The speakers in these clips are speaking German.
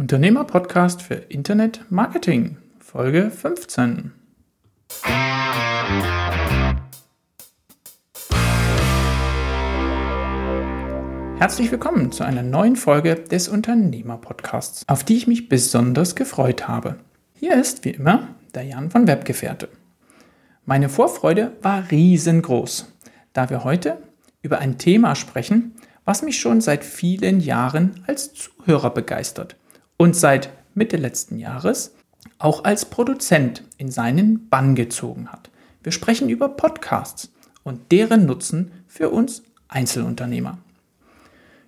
Unternehmer-Podcast für Internet Marketing, Folge 15. Herzlich willkommen zu einer neuen Folge des Unternehmer-Podcasts, auf die ich mich besonders gefreut habe. Hier ist wie immer der Jan von Webgefährte. Meine Vorfreude war riesengroß, da wir heute über ein Thema sprechen, was mich schon seit vielen Jahren als Zuhörer begeistert und seit Mitte letzten Jahres auch als Produzent in seinen Bann gezogen hat. Wir sprechen über Podcasts und deren Nutzen für uns Einzelunternehmer.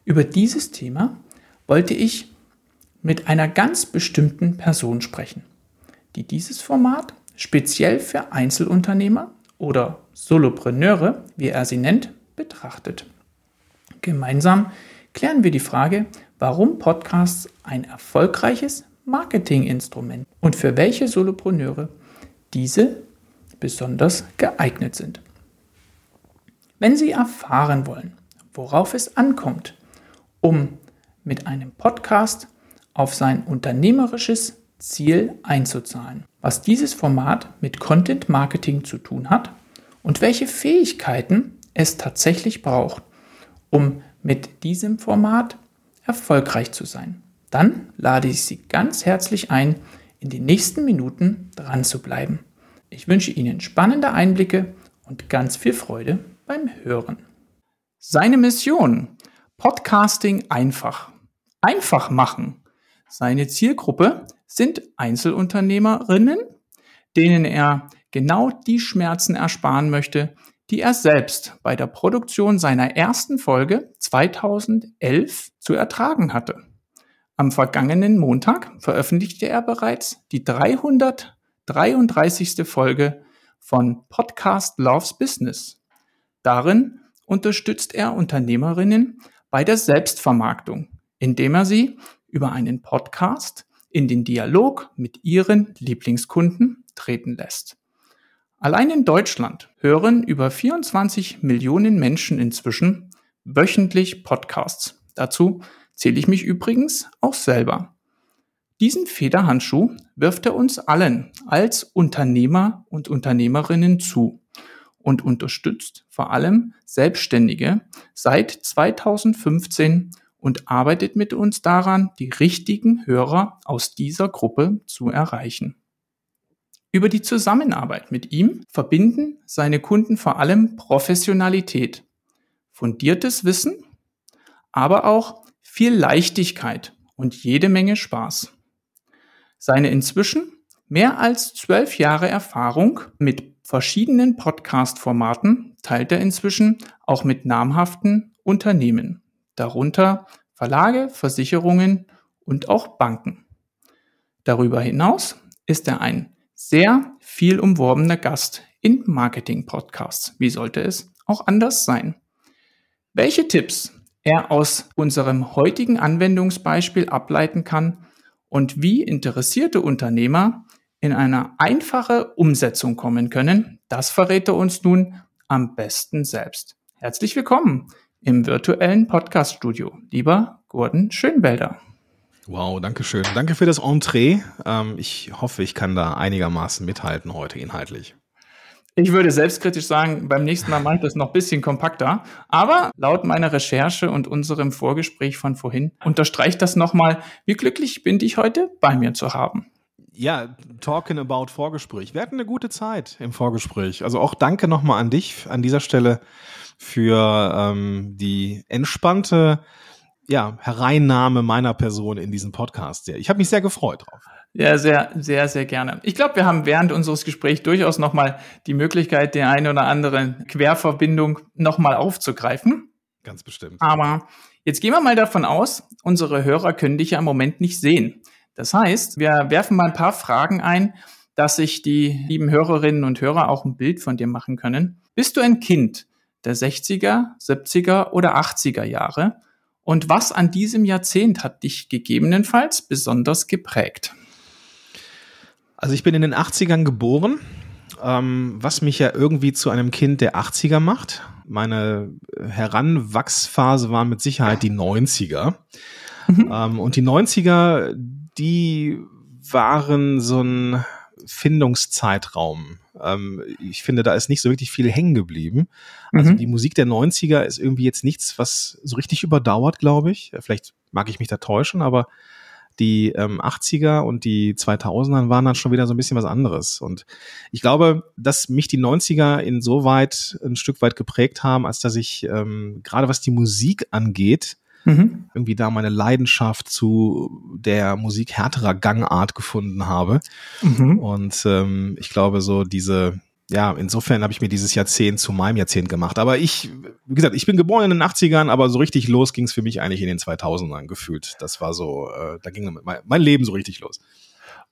Über dieses Thema wollte ich mit einer ganz bestimmten Person sprechen, die dieses Format speziell für Einzelunternehmer oder Solopreneure, wie er sie nennt, betrachtet. Gemeinsam klären wir die Frage, warum Podcasts ein erfolgreiches Marketinginstrument und für welche Solopreneure diese besonders geeignet sind. Wenn Sie erfahren wollen, worauf es ankommt, um mit einem Podcast auf sein unternehmerisches Ziel einzuzahlen, was dieses Format mit Content Marketing zu tun hat und welche Fähigkeiten es tatsächlich braucht, um mit diesem Format erfolgreich zu sein. Dann lade ich Sie ganz herzlich ein, in den nächsten Minuten dran zu bleiben. Ich wünsche Ihnen spannende Einblicke und ganz viel Freude beim Hören. Seine Mission: Podcasting einfach. Einfach machen. Seine Zielgruppe sind Einzelunternehmerinnen, denen er genau die Schmerzen ersparen möchte, die er selbst bei der Produktion seiner ersten Folge 2011 zu ertragen hatte. Am vergangenen Montag veröffentlichte er bereits die 333. Folge von Podcast Loves Business. Darin unterstützt er Unternehmerinnen bei der Selbstvermarktung, indem er sie über einen Podcast in den Dialog mit ihren Lieblingskunden treten lässt. Allein in Deutschland hören über 24 Millionen Menschen inzwischen wöchentlich Podcasts. Dazu zähle ich mich übrigens auch selber. Diesen Federhandschuh wirft er uns allen als Unternehmer und Unternehmerinnen zu und unterstützt vor allem Selbstständige seit 2015 und arbeitet mit uns daran, die richtigen Hörer aus dieser Gruppe zu erreichen. Über die Zusammenarbeit mit ihm verbinden seine Kunden vor allem Professionalität, fundiertes Wissen, aber auch viel Leichtigkeit und jede Menge Spaß. Seine inzwischen mehr als zwölf Jahre Erfahrung mit verschiedenen Podcast-Formaten teilt er inzwischen auch mit namhaften Unternehmen, darunter Verlage, Versicherungen und auch Banken. Darüber hinaus ist er ein sehr viel umworbener Gast in Marketing-Podcasts. Wie sollte es auch anders sein? Welche Tipps er aus unserem heutigen Anwendungsbeispiel ableiten kann und wie interessierte Unternehmer in eine einfache Umsetzung kommen können, das verrät er uns nun am besten selbst. Herzlich willkommen im virtuellen Podcast-Studio, lieber Gordon Schönwälder. Wow, danke schön. Danke für das Entree. Ähm, ich hoffe, ich kann da einigermaßen mithalten heute inhaltlich. Ich würde selbstkritisch sagen, beim nächsten Mal mache ich das noch ein bisschen kompakter. Aber laut meiner Recherche und unserem Vorgespräch von vorhin unterstreicht das nochmal, wie glücklich bin ich heute bei mir zu haben. Ja, talking about Vorgespräch. Wir hatten eine gute Zeit im Vorgespräch. Also auch danke nochmal an dich an dieser Stelle für ähm, die entspannte ja, Hereinnahme meiner Person in diesen Podcast. Ich habe mich sehr gefreut drauf. Ja, sehr, sehr, sehr gerne. Ich glaube, wir haben während unseres Gesprächs durchaus nochmal die Möglichkeit, der eine oder anderen Querverbindung nochmal aufzugreifen. Ganz bestimmt. Aber jetzt gehen wir mal davon aus, unsere Hörer können dich ja im Moment nicht sehen. Das heißt, wir werfen mal ein paar Fragen ein, dass sich die lieben Hörerinnen und Hörer auch ein Bild von dir machen können. Bist du ein Kind der 60er, 70er oder 80er Jahre? Und was an diesem Jahrzehnt hat dich gegebenenfalls besonders geprägt? Also ich bin in den 80ern geboren, ähm, was mich ja irgendwie zu einem Kind der 80er macht. Meine Heranwachsphase war mit Sicherheit die 90er. Mhm. Ähm, und die 90er, die waren so ein Findungszeitraum. Ähm, ich finde, da ist nicht so wirklich viel hängen geblieben. Also mhm. die Musik der 90er ist irgendwie jetzt nichts, was so richtig überdauert, glaube ich. Vielleicht mag ich mich da täuschen, aber die ähm, 80er und die 2000er waren dann schon wieder so ein bisschen was anderes. Und ich glaube, dass mich die 90er insoweit ein Stück weit geprägt haben, als dass ich ähm, gerade was die Musik angeht, mhm. irgendwie da meine Leidenschaft zu der Musik härterer Gangart gefunden habe. Mhm. Und ähm, ich glaube, so diese, ja, insofern habe ich mir dieses Jahrzehnt zu meinem Jahrzehnt gemacht. Aber ich, wie gesagt, ich bin geboren in den 80ern, aber so richtig los ging es für mich eigentlich in den 2000ern gefühlt. Das war so, äh, da ging mein, mein Leben so richtig los.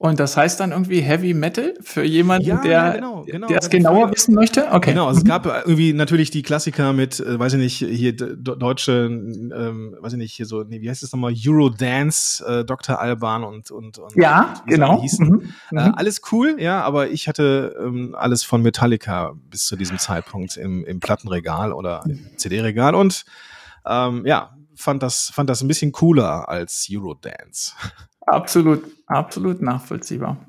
Und das heißt dann irgendwie Heavy Metal für jemanden, ja, der ja, genau, genau. der es genauer Frage. wissen möchte? Okay. Genau, also es mhm. gab irgendwie natürlich die Klassiker mit, äh, weiß ich nicht, hier deutsche, ähm, weiß ich nicht, hier so, nee, wie heißt das nochmal, Eurodance, äh, Dr. Alban und, und, und Ja, und genau. Mhm. Äh, mhm. alles cool, ja, aber ich hatte ähm, alles von Metallica bis zu diesem Zeitpunkt im, im Plattenregal oder im CD-Regal und ähm, ja, fand das, fand das ein bisschen cooler als Eurodance. Absolut, absolut nachvollziehbar.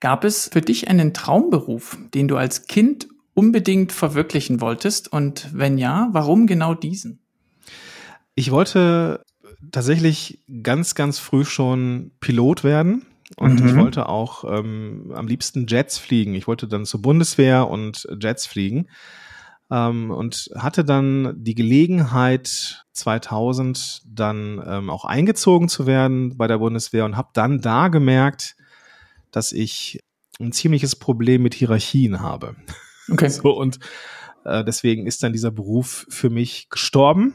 Gab es für dich einen Traumberuf, den du als Kind unbedingt verwirklichen wolltest? Und wenn ja, warum genau diesen? Ich wollte tatsächlich ganz, ganz früh schon Pilot werden. Und mhm. ich wollte auch ähm, am liebsten Jets fliegen. Ich wollte dann zur Bundeswehr und Jets fliegen ähm, und hatte dann die Gelegenheit 2000 dann ähm, auch eingezogen zu werden bei der Bundeswehr und habe dann da gemerkt, dass ich ein ziemliches Problem mit Hierarchien habe. Okay. So, und äh, deswegen ist dann dieser Beruf für mich gestorben.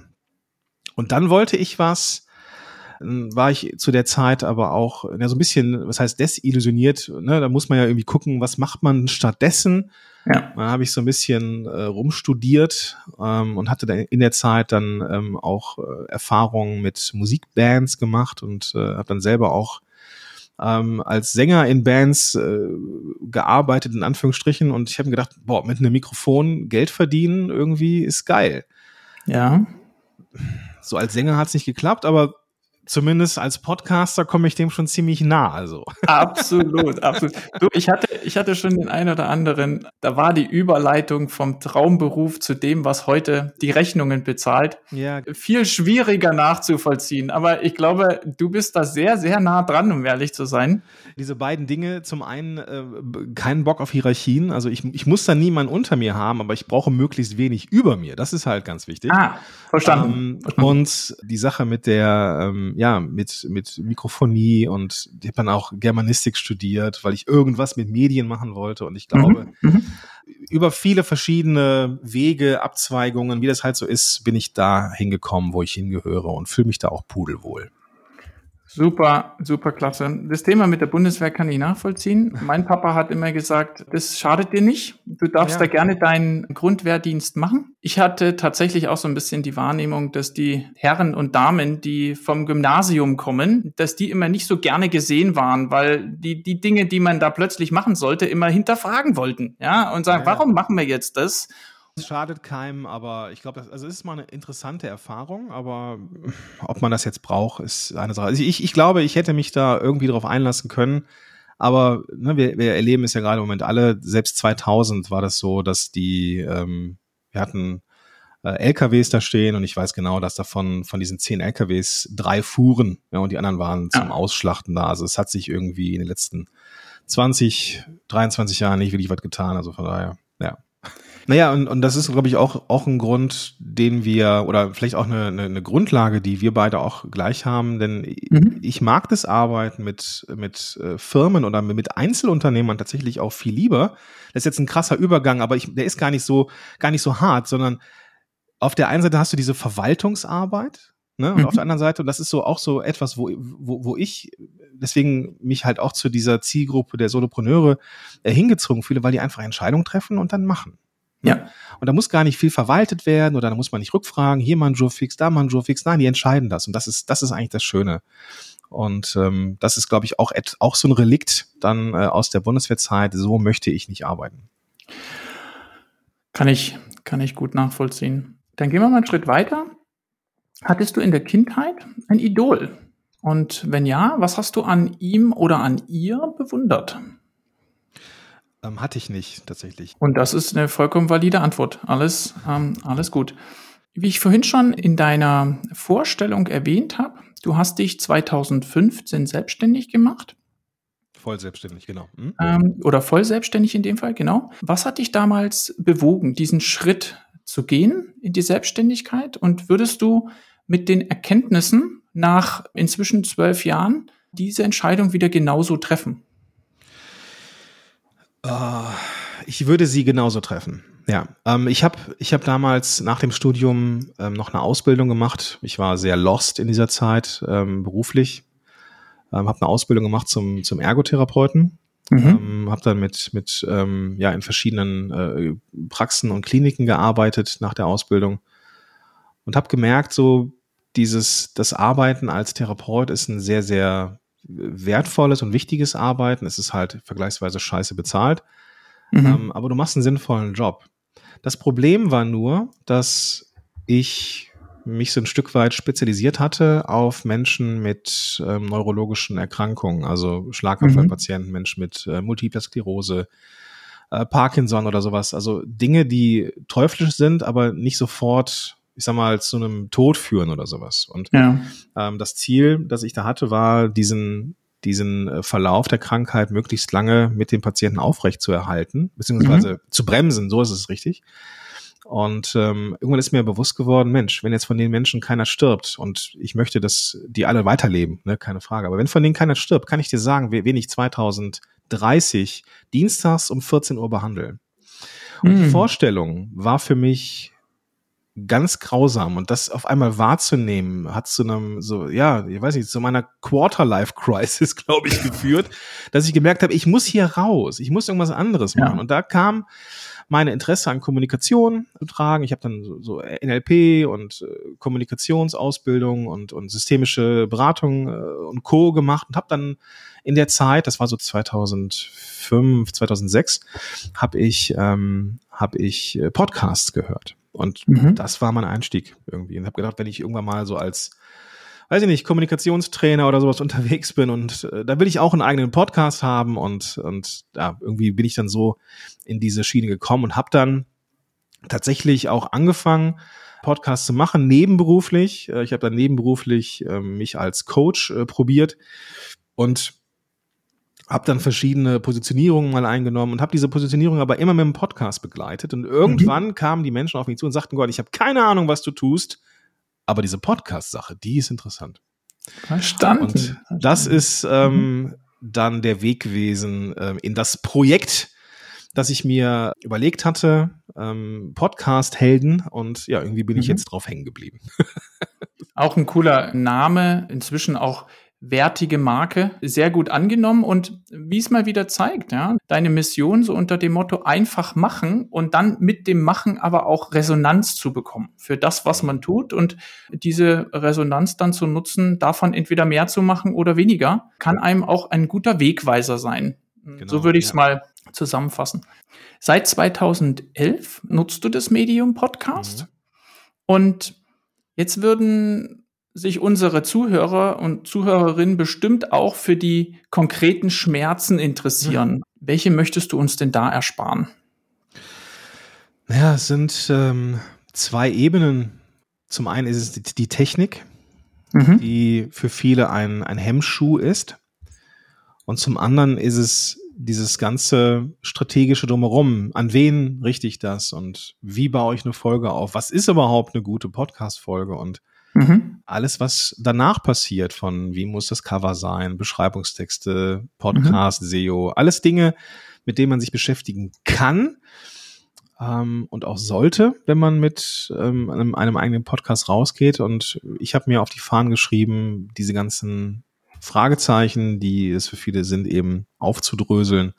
Und dann wollte ich was, war ich zu der Zeit aber auch ja, so ein bisschen, was heißt desillusioniert. Ne? Da muss man ja irgendwie gucken, was macht man stattdessen. Ja. Dann habe ich so ein bisschen äh, rumstudiert ähm, und hatte dann in der Zeit dann ähm, auch äh, Erfahrungen mit Musikbands gemacht und äh, habe dann selber auch ähm, als Sänger in Bands äh, gearbeitet, in Anführungsstrichen. Und ich habe mir gedacht, boah, mit einem Mikrofon Geld verdienen irgendwie ist geil. Ja. So als Sänger hat es nicht geklappt, aber zumindest als Podcaster komme ich dem schon ziemlich nah. Also. Absolut, absolut. Du, ich hatte, ich hatte schon den einen oder anderen, da war die Überleitung vom Traumberuf zu dem, was heute die Rechnungen bezahlt, ja. viel schwieriger nachzuvollziehen. Aber ich glaube, du bist da sehr, sehr nah dran, um ehrlich zu sein. Diese beiden Dinge, zum einen äh, keinen Bock auf Hierarchien. Also ich, ich muss da niemanden unter mir haben, aber ich brauche möglichst wenig über mir. Das ist halt ganz wichtig. Ah, verstanden. Ähm, und die Sache mit der ähm, ja, mit, mit Mikrofonie und ich habe dann auch Germanistik studiert, weil ich irgendwas mit Medien machen wollte und ich glaube, mhm. mhm. über viele verschiedene Wege, Abzweigungen, wie das halt so ist, bin ich da hingekommen, wo ich hingehöre und fühle mich da auch pudelwohl. Super, super klasse. Das Thema mit der Bundeswehr kann ich nachvollziehen. Mein Papa hat immer gesagt, das schadet dir nicht. Du darfst ja. da gerne deinen Grundwehrdienst machen. Ich hatte tatsächlich auch so ein bisschen die Wahrnehmung, dass die Herren und Damen, die vom Gymnasium kommen, dass die immer nicht so gerne gesehen waren, weil die, die Dinge, die man da plötzlich machen sollte, immer hinterfragen wollten. Ja, und sagen, ja, warum machen wir jetzt das? Es schadet keinem, aber ich glaube, also es ist mal eine interessante Erfahrung, aber ob man das jetzt braucht, ist eine Sache. Also ich, ich glaube, ich hätte mich da irgendwie drauf einlassen können, aber ne, wir, wir erleben es ja gerade im Moment alle, selbst 2000 war das so, dass die, ähm, wir hatten äh, LKWs da stehen und ich weiß genau, dass davon von diesen zehn LKWs drei fuhren ja, und die anderen waren zum Ausschlachten da. Also es hat sich irgendwie in den letzten 20, 23 Jahren nicht wirklich was getan, also von daher, ja. Naja, und, und das ist, glaube ich, auch, auch ein Grund, den wir, oder vielleicht auch eine, eine, eine Grundlage, die wir beide auch gleich haben, denn mhm. ich mag das Arbeiten mit, mit äh, Firmen oder mit Einzelunternehmern tatsächlich auch viel lieber. Das ist jetzt ein krasser Übergang, aber ich, der ist gar nicht so, gar nicht so hart, sondern auf der einen Seite hast du diese Verwaltungsarbeit, Ne? Und mhm. auf der anderen Seite, und das ist so auch so etwas, wo, wo, wo ich deswegen mich halt auch zu dieser Zielgruppe der Solopreneure äh, hingezogen fühle, weil die einfach Entscheidungen treffen und dann machen. Ja. Und da muss gar nicht viel verwaltet werden oder da muss man nicht rückfragen, hier mal ein Joe-Fix, da mal ein Joe-Fix. Nein, die entscheiden das. Und das ist, das ist eigentlich das Schöne. Und ähm, das ist, glaube ich, auch, auch so ein Relikt dann äh, aus der Bundeswehrzeit. So möchte ich nicht arbeiten. Kann ich, kann ich gut nachvollziehen. Dann gehen wir mal einen Schritt weiter. Hattest du in der Kindheit ein Idol? Und wenn ja, was hast du an ihm oder an ihr bewundert? Ähm, hatte ich nicht, tatsächlich. Und das ist eine vollkommen valide Antwort. Alles, ähm, alles gut. Wie ich vorhin schon in deiner Vorstellung erwähnt habe, du hast dich 2015 selbstständig gemacht. Voll selbstständig, genau. Hm? Ähm, oder voll selbstständig in dem Fall, genau. Was hat dich damals bewogen, diesen Schritt zu gehen in die Selbstständigkeit? Und würdest du mit den Erkenntnissen nach inzwischen zwölf Jahren diese Entscheidung wieder genauso treffen? Uh, ich würde sie genauso treffen. Ja, ähm, ich habe ich hab damals nach dem Studium ähm, noch eine Ausbildung gemacht. Ich war sehr lost in dieser Zeit ähm, beruflich. Ähm, habe eine Ausbildung gemacht zum, zum Ergotherapeuten. Mhm. Ähm, habe dann mit, mit ähm, ja, in verschiedenen äh, Praxen und Kliniken gearbeitet nach der Ausbildung und habe gemerkt, so dieses, das Arbeiten als Therapeut ist ein sehr, sehr wertvolles und wichtiges Arbeiten. Es ist halt vergleichsweise scheiße bezahlt. Mhm. Ähm, aber du machst einen sinnvollen Job. Das Problem war nur, dass ich mich so ein Stück weit spezialisiert hatte auf Menschen mit ähm, neurologischen Erkrankungen, also Schlaganfallpatienten, mhm. Menschen mit äh, Multipler Sklerose, äh, Parkinson oder sowas. Also Dinge, die teuflisch sind, aber nicht sofort ich sag mal, zu einem Tod führen oder sowas. Und ja. ähm, das Ziel, das ich da hatte, war, diesen, diesen äh, Verlauf der Krankheit möglichst lange mit dem Patienten aufrecht zu erhalten, beziehungsweise mhm. zu bremsen, so ist es richtig. Und ähm, irgendwann ist mir bewusst geworden, Mensch, wenn jetzt von den Menschen keiner stirbt und ich möchte, dass die alle weiterleben, ne, keine Frage. Aber wenn von denen keiner stirbt, kann ich dir sagen, wen ich 2030 dienstags um 14 Uhr behandeln. Und mhm. die Vorstellung war für mich ganz grausam und das auf einmal wahrzunehmen, hat zu einem so ja, ich weiß nicht, zu meiner Quarter-Life Crisis, glaube ich, geführt, dass ich gemerkt habe, ich muss hier raus, ich muss irgendwas anderes machen ja. und da kam meine Interesse an Kommunikation zu tragen. Ich habe dann so, so NLP und äh, Kommunikationsausbildung und, und systemische Beratung äh, und Co. gemacht und habe dann in der Zeit, das war so 2005, 2006, habe ich, ähm, hab ich äh, Podcasts gehört. Und mhm. das war mein Einstieg irgendwie. Und habe gedacht, wenn ich irgendwann mal so als, weiß ich nicht, Kommunikationstrainer oder sowas unterwegs bin und äh, da will ich auch einen eigenen Podcast haben und, und ja, irgendwie bin ich dann so in diese Schiene gekommen und habe dann tatsächlich auch angefangen, Podcasts zu machen, nebenberuflich. Äh, ich habe dann nebenberuflich äh, mich als Coach äh, probiert und habe dann verschiedene Positionierungen mal eingenommen und habe diese Positionierung aber immer mit dem Podcast begleitet. Und irgendwann mhm. kamen die Menschen auf mich zu und sagten, Gott, ich habe keine Ahnung, was du tust, aber diese Podcast-Sache, die ist interessant. Verstanden. Und das ist ähm, mhm. dann der Weg gewesen ähm, in das Projekt, das ich mir überlegt hatte, ähm, Podcast-Helden. Und ja, irgendwie bin mhm. ich jetzt drauf hängen geblieben. auch ein cooler Name, inzwischen auch wertige Marke sehr gut angenommen und wie es mal wieder zeigt, ja, deine Mission so unter dem Motto einfach machen und dann mit dem Machen aber auch Resonanz zu bekommen für das, was man tut und diese Resonanz dann zu nutzen, davon entweder mehr zu machen oder weniger, kann einem auch ein guter Wegweiser sein. Genau, so würde ich es ja. mal zusammenfassen. Seit 2011 nutzt du das Medium Podcast mhm. und jetzt würden sich unsere Zuhörer und Zuhörerinnen bestimmt auch für die konkreten Schmerzen interessieren. Mhm. Welche möchtest du uns denn da ersparen? Naja, es sind ähm, zwei Ebenen. Zum einen ist es die, die Technik, mhm. die für viele ein, ein Hemmschuh ist. Und zum anderen ist es dieses ganze strategische Drumherum. An wen richte ich das und wie baue ich eine Folge auf? Was ist überhaupt eine gute Podcast-Folge? Und Mhm. Alles, was danach passiert, von wie muss das Cover sein, Beschreibungstexte, Podcast, mhm. SEO, alles Dinge, mit denen man sich beschäftigen kann ähm, und auch sollte, wenn man mit ähm, einem, einem eigenen Podcast rausgeht. Und ich habe mir auf die Fahnen geschrieben, diese ganzen Fragezeichen, die es für viele sind, eben aufzudröseln.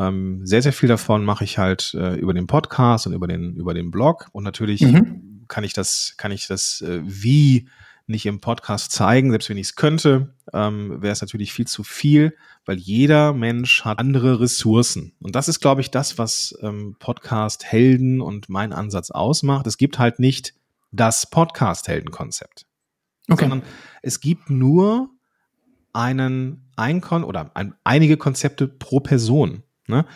Ähm, sehr, sehr viel davon mache ich halt äh, über den Podcast und über den, über den Blog und natürlich mhm kann ich das, kann ich das äh, wie nicht im Podcast zeigen, selbst wenn ich es könnte, ähm, wäre es natürlich viel zu viel, weil jeder Mensch hat andere Ressourcen. Und das ist, glaube ich, das, was ähm, Podcast-Helden und mein Ansatz ausmacht. Es gibt halt nicht das Podcast-Helden-Konzept. okay. sondern es gibt nur einen Einkon oder ein, einige Konzepte pro Person. Ne?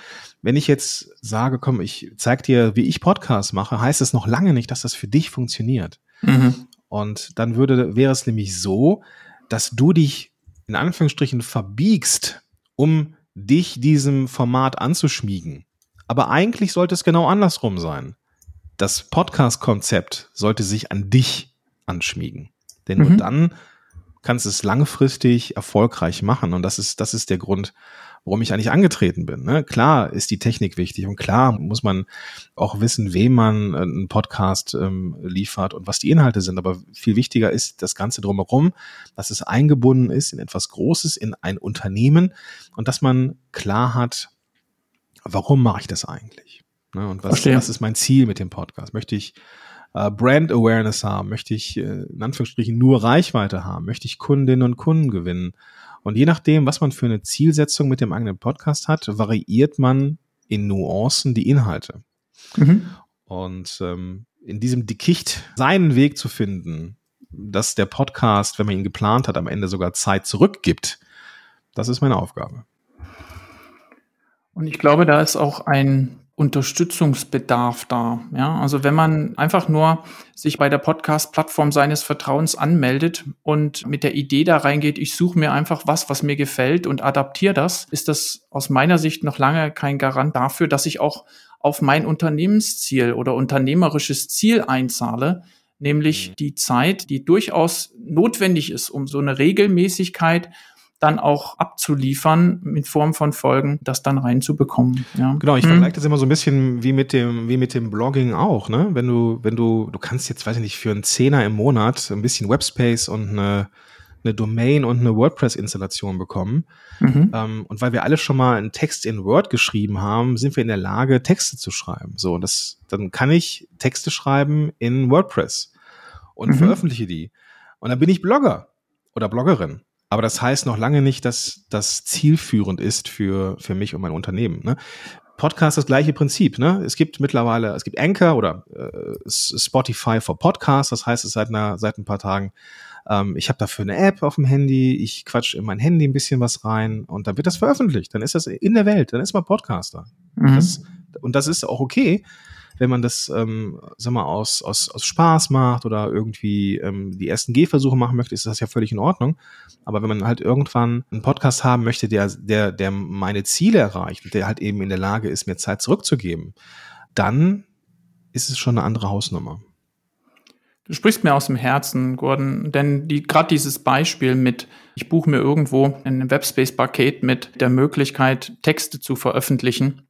Wenn ich jetzt sage, komm, ich zeig dir, wie ich Podcasts mache, heißt es noch lange nicht, dass das für dich funktioniert. Mhm. Und dann würde, wäre es nämlich so, dass du dich in Anführungsstrichen verbiegst, um dich diesem Format anzuschmiegen. Aber eigentlich sollte es genau andersrum sein. Das Podcast-Konzept sollte sich an dich anschmiegen. Denn mhm. nur dann kannst du es langfristig erfolgreich machen. Und das ist, das ist der Grund, warum ich eigentlich angetreten bin. Ne? Klar ist die Technik wichtig und klar muss man auch wissen, wem man äh, einen Podcast ähm, liefert und was die Inhalte sind. Aber viel wichtiger ist das Ganze drumherum, dass es eingebunden ist in etwas Großes, in ein Unternehmen und dass man klar hat, warum mache ich das eigentlich? Ne? Und was, was ist mein Ziel mit dem Podcast? Möchte ich äh, Brand Awareness haben? Möchte ich äh, in Anführungsstrichen nur Reichweite haben? Möchte ich Kundinnen und Kunden gewinnen? Und je nachdem, was man für eine Zielsetzung mit dem eigenen Podcast hat, variiert man in Nuancen die Inhalte. Mhm. Und ähm, in diesem Dickicht seinen Weg zu finden, dass der Podcast, wenn man ihn geplant hat, am Ende sogar Zeit zurückgibt, das ist meine Aufgabe. Und ich glaube, da ist auch ein Unterstützungsbedarf da. Ja, also wenn man einfach nur sich bei der Podcast-Plattform seines Vertrauens anmeldet und mit der Idee da reingeht, ich suche mir einfach was, was mir gefällt und adaptiere das, ist das aus meiner Sicht noch lange kein Garant dafür, dass ich auch auf mein Unternehmensziel oder unternehmerisches Ziel einzahle, nämlich mhm. die Zeit, die durchaus notwendig ist, um so eine Regelmäßigkeit dann auch abzuliefern in Form von Folgen, das dann reinzubekommen. Ja. Genau, ich hm. vergleiche das immer so ein bisschen wie mit dem, wie mit dem Blogging auch, ne? Wenn du, wenn du, du kannst jetzt, weiß ich nicht, für einen Zehner im Monat ein bisschen Webspace und eine, eine Domain und eine WordPress-Installation bekommen. Mhm. Ähm, und weil wir alle schon mal einen Text in Word geschrieben haben, sind wir in der Lage, Texte zu schreiben. So, das, dann kann ich Texte schreiben in WordPress und mhm. veröffentliche die. Und dann bin ich Blogger oder Bloggerin. Aber das heißt noch lange nicht, dass das zielführend ist für, für mich und mein Unternehmen. Ne? Podcast das gleiche Prinzip. Ne? Es gibt mittlerweile, es gibt Anchor oder äh, Spotify for Podcasts, das heißt es seit, einer, seit ein paar Tagen. Ähm, ich habe dafür eine App auf dem Handy, ich quatsch in mein Handy ein bisschen was rein und dann wird das veröffentlicht. Dann ist das in der Welt, dann ist man Podcaster. Mhm. Das, und das ist auch okay wenn man das, ähm, sag mal, aus, aus, aus Spaß macht oder irgendwie ähm, die ersten Gehversuche machen möchte, ist das ja völlig in Ordnung. Aber wenn man halt irgendwann einen Podcast haben möchte, der, der, der meine Ziele erreicht und der halt eben in der Lage ist, mir Zeit zurückzugeben, dann ist es schon eine andere Hausnummer. Du sprichst mir aus dem Herzen, Gordon, denn die, gerade dieses Beispiel mit, ich buche mir irgendwo ein Webspace-Paket mit der Möglichkeit, Texte zu veröffentlichen,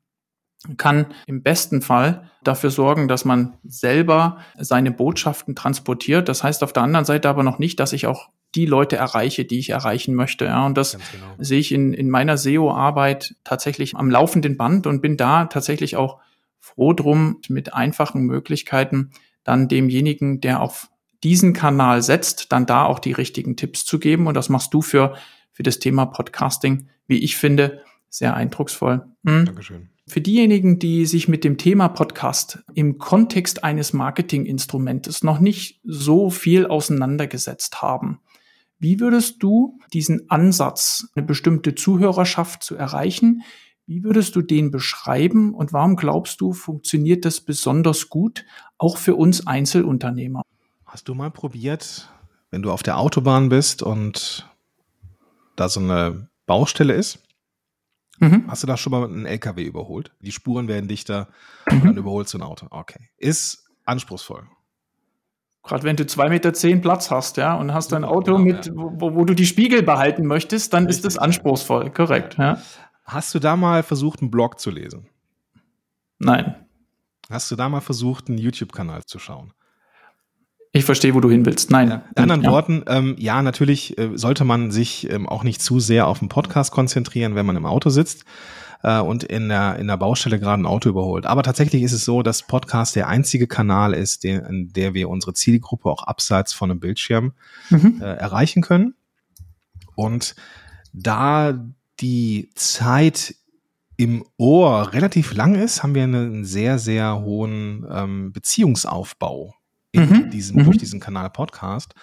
kann im besten Fall dafür sorgen, dass man selber seine Botschaften transportiert. Das heißt auf der anderen Seite aber noch nicht, dass ich auch die Leute erreiche, die ich erreichen möchte. Ja, und das genau. sehe ich in, in meiner SEO-Arbeit tatsächlich am laufenden Band und bin da tatsächlich auch froh drum, mit einfachen Möglichkeiten dann demjenigen, der auf diesen Kanal setzt, dann da auch die richtigen Tipps zu geben. Und das machst du für, für das Thema Podcasting, wie ich finde, sehr eindrucksvoll. Hm? Dankeschön. Für diejenigen, die sich mit dem Thema Podcast im Kontext eines Marketinginstrumentes noch nicht so viel auseinandergesetzt haben, wie würdest du diesen Ansatz, eine bestimmte Zuhörerschaft zu erreichen, wie würdest du den beschreiben und warum glaubst du, funktioniert das besonders gut, auch für uns Einzelunternehmer? Hast du mal probiert, wenn du auf der Autobahn bist und da so eine Baustelle ist, Mhm. Hast du da schon mal einen LKW überholt? Die Spuren werden dichter mhm. und dann überholst du ein Auto. Okay. Ist anspruchsvoll. Gerade wenn du zwei Meter zehn Platz hast, ja, und hast ein Auto genau, mit, ja. wo, wo, du die Spiegel behalten möchtest, dann Richtig, ist das anspruchsvoll, korrekt, ja. Hast du da mal versucht, einen Blog zu lesen? Nein. Hast du da mal versucht, einen YouTube-Kanal zu schauen? Ich verstehe, wo du hin willst. Nein. Ja, in anderen ja. Worten, ähm, ja, natürlich äh, sollte man sich ähm, auch nicht zu sehr auf den Podcast konzentrieren, wenn man im Auto sitzt äh, und in der, in der Baustelle gerade ein Auto überholt. Aber tatsächlich ist es so, dass Podcast der einzige Kanal ist, den, in der wir unsere Zielgruppe auch abseits von einem Bildschirm mhm. äh, erreichen können. Und da die Zeit im Ohr relativ lang ist, haben wir einen sehr, sehr hohen ähm, Beziehungsaufbau in mhm. diesem, mhm. durch diesen Kanal Podcast.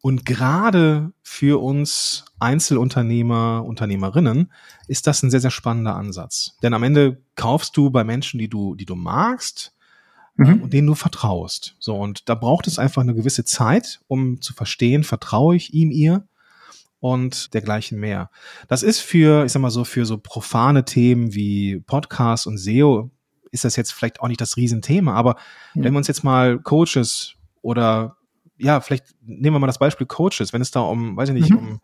Und gerade für uns Einzelunternehmer, Unternehmerinnen ist das ein sehr, sehr spannender Ansatz. Denn am Ende kaufst du bei Menschen, die du, die du magst, mhm. und denen du vertraust. So, und da braucht es einfach eine gewisse Zeit, um zu verstehen, vertraue ich ihm, ihr und dergleichen mehr. Das ist für, ich sag mal so, für so profane Themen wie Podcast und SEO ist das jetzt vielleicht auch nicht das Riesenthema, aber mhm. wenn wir uns jetzt mal Coaches oder ja, vielleicht nehmen wir mal das Beispiel Coaches, wenn es da um, weiß ich nicht, mhm. um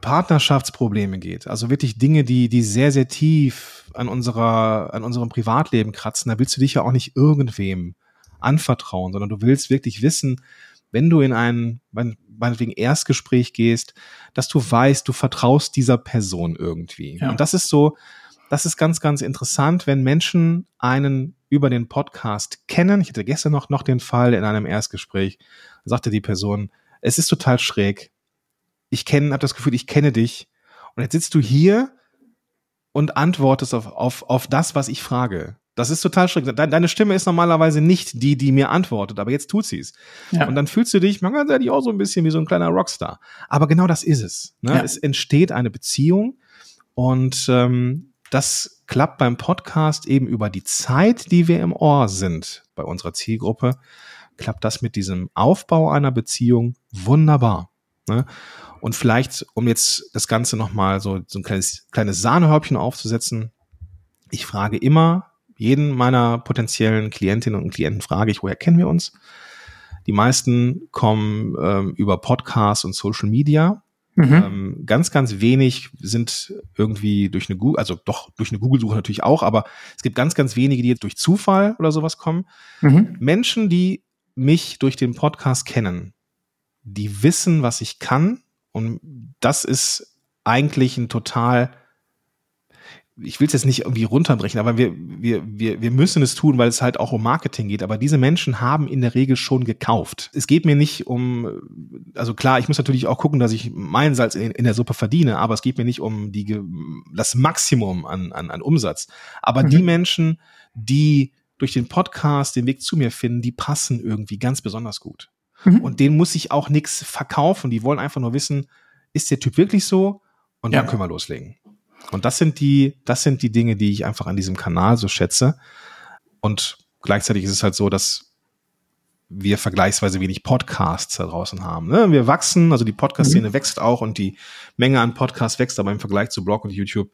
Partnerschaftsprobleme geht, also wirklich Dinge, die, die sehr, sehr tief an unserer, an unserem Privatleben kratzen, da willst du dich ja auch nicht irgendwem anvertrauen, sondern du willst wirklich wissen, wenn du in ein, meinetwegen Erstgespräch gehst, dass du weißt, du vertraust dieser Person irgendwie. Ja. Und das ist so, das ist ganz, ganz interessant, wenn Menschen einen über den Podcast kennen. Ich hatte gestern noch, noch den Fall in einem Erstgespräch, sagte die Person, es ist total schräg. Ich kenne, habe das Gefühl, ich kenne dich. Und jetzt sitzt du hier und antwortest auf, auf, auf das, was ich frage. Das ist total schräg. Deine Stimme ist normalerweise nicht die, die mir antwortet, aber jetzt tut sie es. Ja. Und dann fühlst du dich, man kann auch so ein bisschen wie so ein kleiner Rockstar. Aber genau das ist es. Ne? Ja. Es entsteht eine Beziehung und ähm, das klappt beim Podcast eben über die Zeit, die wir im Ohr sind bei unserer Zielgruppe, klappt das mit diesem Aufbau einer Beziehung wunderbar. Ne? Und vielleicht, um jetzt das Ganze nochmal so, so ein kleines, kleines Sahnehäubchen aufzusetzen, ich frage immer jeden meiner potenziellen Klientinnen und Klienten, frage ich, woher kennen wir uns? Die meisten kommen ähm, über Podcasts und Social Media. Mhm. Ähm, ganz, ganz wenig sind irgendwie durch eine Google, also doch durch eine Google-Suche natürlich auch, aber es gibt ganz, ganz wenige, die jetzt durch Zufall oder sowas kommen. Mhm. Menschen, die mich durch den Podcast kennen, die wissen, was ich kann und das ist eigentlich ein total ich will es jetzt nicht irgendwie runterbrechen, aber wir, wir, wir, wir müssen es tun, weil es halt auch um Marketing geht. Aber diese Menschen haben in der Regel schon gekauft. Es geht mir nicht um, also klar, ich muss natürlich auch gucken, dass ich mein Salz in, in der Suppe verdiene, aber es geht mir nicht um die, das Maximum an, an, an Umsatz. Aber mhm. die Menschen, die durch den Podcast den Weg zu mir finden, die passen irgendwie ganz besonders gut. Mhm. Und denen muss ich auch nichts verkaufen. Die wollen einfach nur wissen, ist der Typ wirklich so? Und ja. dann können wir loslegen. Und das sind die, das sind die Dinge, die ich einfach an diesem Kanal so schätze. Und gleichzeitig ist es halt so, dass wir vergleichsweise wenig Podcasts da draußen haben. Ne? Wir wachsen, also die Podcast-Szene mhm. wächst auch und die Menge an Podcasts wächst, aber im Vergleich zu Blog und YouTube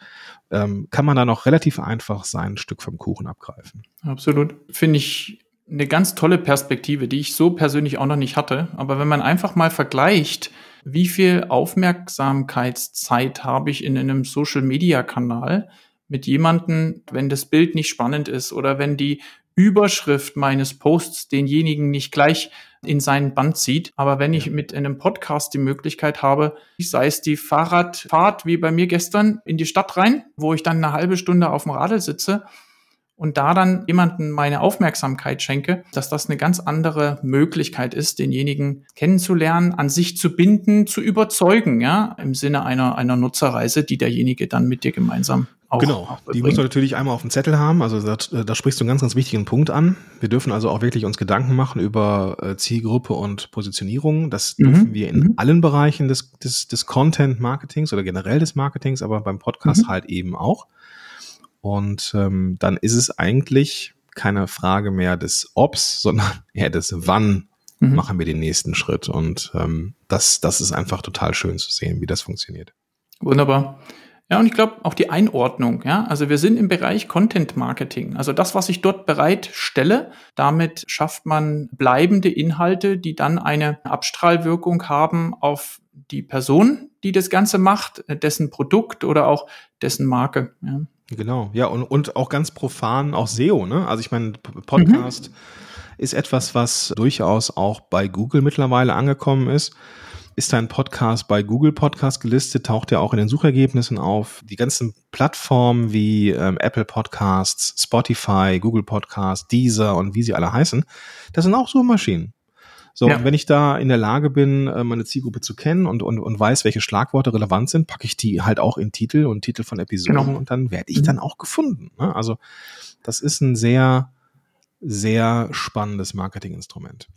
ähm, kann man da noch relativ einfach sein Stück vom Kuchen abgreifen. Absolut. Finde ich eine ganz tolle Perspektive, die ich so persönlich auch noch nicht hatte. Aber wenn man einfach mal vergleicht, wie viel Aufmerksamkeitszeit habe ich in einem Social-Media-Kanal mit jemandem, wenn das Bild nicht spannend ist oder wenn die Überschrift meines Posts denjenigen nicht gleich in seinen Band zieht. Aber wenn ich mit einem Podcast die Möglichkeit habe, sei es die Fahrradfahrt wie bei mir gestern in die Stadt rein, wo ich dann eine halbe Stunde auf dem Radl sitze und da dann jemanden meine Aufmerksamkeit schenke, dass das eine ganz andere Möglichkeit ist, denjenigen kennenzulernen, an sich zu binden, zu überzeugen, ja, im Sinne einer, einer Nutzerreise, die derjenige dann mit dir gemeinsam auch, genau, auch die muss man natürlich einmal auf dem Zettel haben. Also da, da sprichst du einen ganz, ganz wichtigen Punkt an. Wir dürfen also auch wirklich uns Gedanken machen über äh, Zielgruppe und Positionierung. Das mhm. dürfen wir in mhm. allen Bereichen des, des, des Content-Marketings oder generell des Marketings, aber beim Podcast mhm. halt eben auch. Und ähm, dann ist es eigentlich keine Frage mehr des Obs, sondern eher des Wann mhm. machen wir den nächsten Schritt. Und ähm, das, das ist einfach total schön zu sehen, wie das funktioniert. Wunderbar. Ja, und ich glaube auch die Einordnung, ja. Also wir sind im Bereich Content Marketing. Also das, was ich dort bereitstelle, damit schafft man bleibende Inhalte, die dann eine Abstrahlwirkung haben auf die Person, die das Ganze macht, dessen Produkt oder auch dessen Marke. Ja. Genau, ja, und, und auch ganz profan auch SEO, ne? Also ich meine, Podcast mhm. ist etwas, was durchaus auch bei Google mittlerweile angekommen ist. Ist dein Podcast bei Google Podcast gelistet, taucht er auch in den Suchergebnissen auf. Die ganzen Plattformen wie ähm, Apple Podcasts, Spotify, Google Podcasts, Deezer und wie sie alle heißen, das sind auch Suchmaschinen. So, ja. und wenn ich da in der Lage bin, äh, meine Zielgruppe zu kennen und, und, und weiß, welche Schlagworte relevant sind, packe ich die halt auch in Titel und Titel von Episoden genau. und dann werde ich mhm. dann auch gefunden. Ne? Also das ist ein sehr, sehr spannendes Marketinginstrument.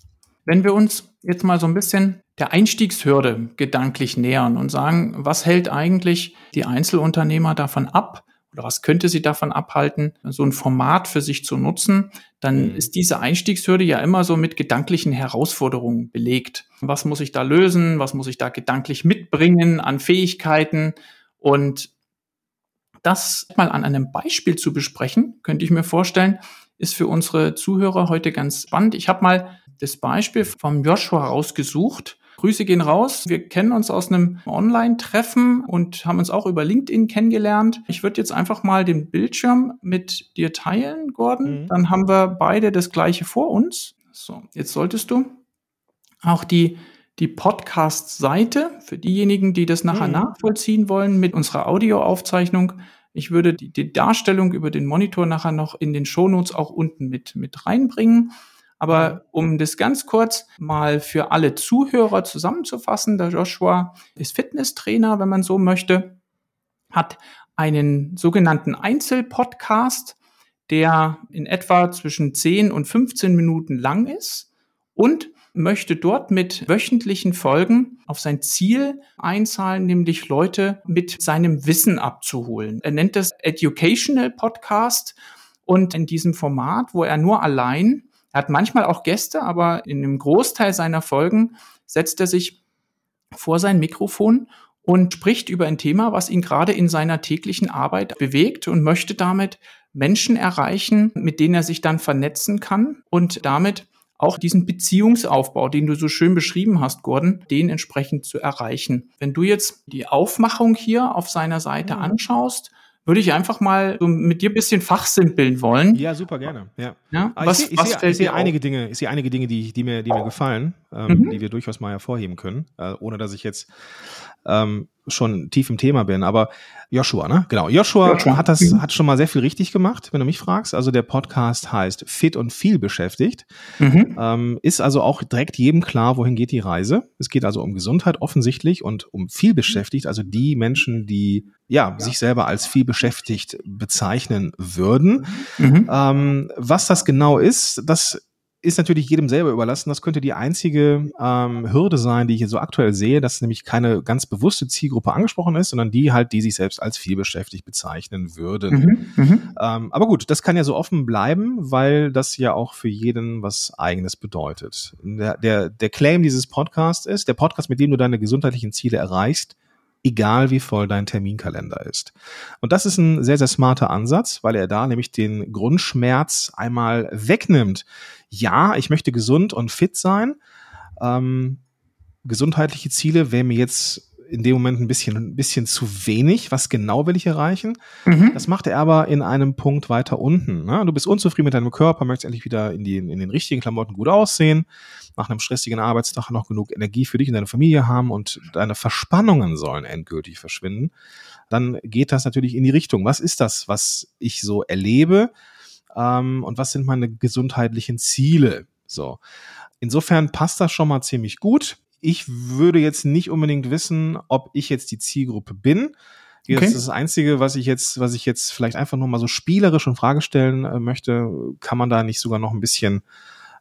Wenn wir uns jetzt mal so ein bisschen der Einstiegshürde gedanklich nähern und sagen, was hält eigentlich die Einzelunternehmer davon ab oder was könnte sie davon abhalten, so ein Format für sich zu nutzen, dann mhm. ist diese Einstiegshürde ja immer so mit gedanklichen Herausforderungen belegt. Was muss ich da lösen? Was muss ich da gedanklich mitbringen an Fähigkeiten? Und das mal an einem Beispiel zu besprechen, könnte ich mir vorstellen, ist für unsere Zuhörer heute ganz spannend. Ich habe mal das Beispiel vom Joshua rausgesucht. Grüße gehen raus. Wir kennen uns aus einem Online-Treffen und haben uns auch über LinkedIn kennengelernt. Ich würde jetzt einfach mal den Bildschirm mit dir teilen, Gordon. Mhm. Dann haben wir beide das gleiche vor uns. So, jetzt solltest du auch die, die Podcast-Seite für diejenigen, die das nachher mhm. nachvollziehen wollen mit unserer Audioaufzeichnung. Ich würde die, die Darstellung über den Monitor nachher noch in den Shownotes auch unten mit, mit reinbringen. Aber um das ganz kurz mal für alle Zuhörer zusammenzufassen, der Joshua ist Fitnesstrainer, wenn man so möchte, hat einen sogenannten Einzelpodcast, der in etwa zwischen 10 und 15 Minuten lang ist und möchte dort mit wöchentlichen Folgen auf sein Ziel einzahlen, nämlich Leute mit seinem Wissen abzuholen. Er nennt das Educational Podcast und in diesem Format, wo er nur allein er hat manchmal auch Gäste, aber in einem Großteil seiner Folgen setzt er sich vor sein Mikrofon und spricht über ein Thema, was ihn gerade in seiner täglichen Arbeit bewegt und möchte damit Menschen erreichen, mit denen er sich dann vernetzen kann und damit auch diesen Beziehungsaufbau, den du so schön beschrieben hast, Gordon, den entsprechend zu erreichen. Wenn du jetzt die Aufmachung hier auf seiner Seite mhm. anschaust, würde ich einfach mal so mit dir ein bisschen fachsimpeln wollen. Ja, super gerne. Ja. ja? Ah, was, ich sehe, was ich sehe, einige Dinge, ich sehe einige Dinge, die, die mir, die mir gefallen, ähm, mhm. die wir durchaus mal hervorheben können, äh, ohne dass ich jetzt ähm, schon tief im Thema bin. Aber Joshua, ne? Genau. Joshua, Joshua. hat das, mhm. hat schon mal sehr viel richtig gemacht, wenn du mich fragst. Also der Podcast heißt Fit und viel beschäftigt. Mhm. Ähm, ist also auch direkt jedem klar, wohin geht die Reise. Es geht also um Gesundheit offensichtlich und um viel beschäftigt. Also die Menschen, die ja, ja. sich selber als viel beschäftigt bezeichnen würden. Mhm. Ähm, was das genau ist, das ist natürlich jedem selber überlassen. Das könnte die einzige ähm, Hürde sein, die ich hier so aktuell sehe, dass nämlich keine ganz bewusste Zielgruppe angesprochen ist, sondern die halt, die sich selbst als vielbeschäftigt bezeichnen würden. Mhm, mhm, ähm, aber gut, das kann ja so offen bleiben, weil das ja auch für jeden was Eigenes bedeutet. Der, der, der Claim dieses Podcasts ist, der Podcast, mit dem du deine gesundheitlichen Ziele erreichst, egal wie voll dein Terminkalender ist. Und das ist ein sehr, sehr smarter Ansatz, weil er da nämlich den Grundschmerz einmal wegnimmt ja, ich möchte gesund und fit sein. Ähm, gesundheitliche Ziele wären mir jetzt in dem Moment ein bisschen, ein bisschen zu wenig. Was genau will ich erreichen? Mhm. Das macht er aber in einem Punkt weiter unten. Ne? Du bist unzufrieden mit deinem Körper, möchtest endlich wieder in, die, in den richtigen Klamotten gut aussehen, nach einem stressigen Arbeitstag noch genug Energie für dich und deine Familie haben und deine Verspannungen sollen endgültig verschwinden. Dann geht das natürlich in die Richtung. Was ist das, was ich so erlebe? ähm, und was sind meine gesundheitlichen Ziele. So. Insofern passt das schon mal ziemlich gut. Ich würde jetzt nicht unbedingt wissen, ob ich jetzt die Zielgruppe bin. Okay. Das ist das Einzige, was ich jetzt, was ich jetzt vielleicht einfach nur mal so spielerisch in Frage stellen äh, möchte. Kann man da nicht sogar noch ein bisschen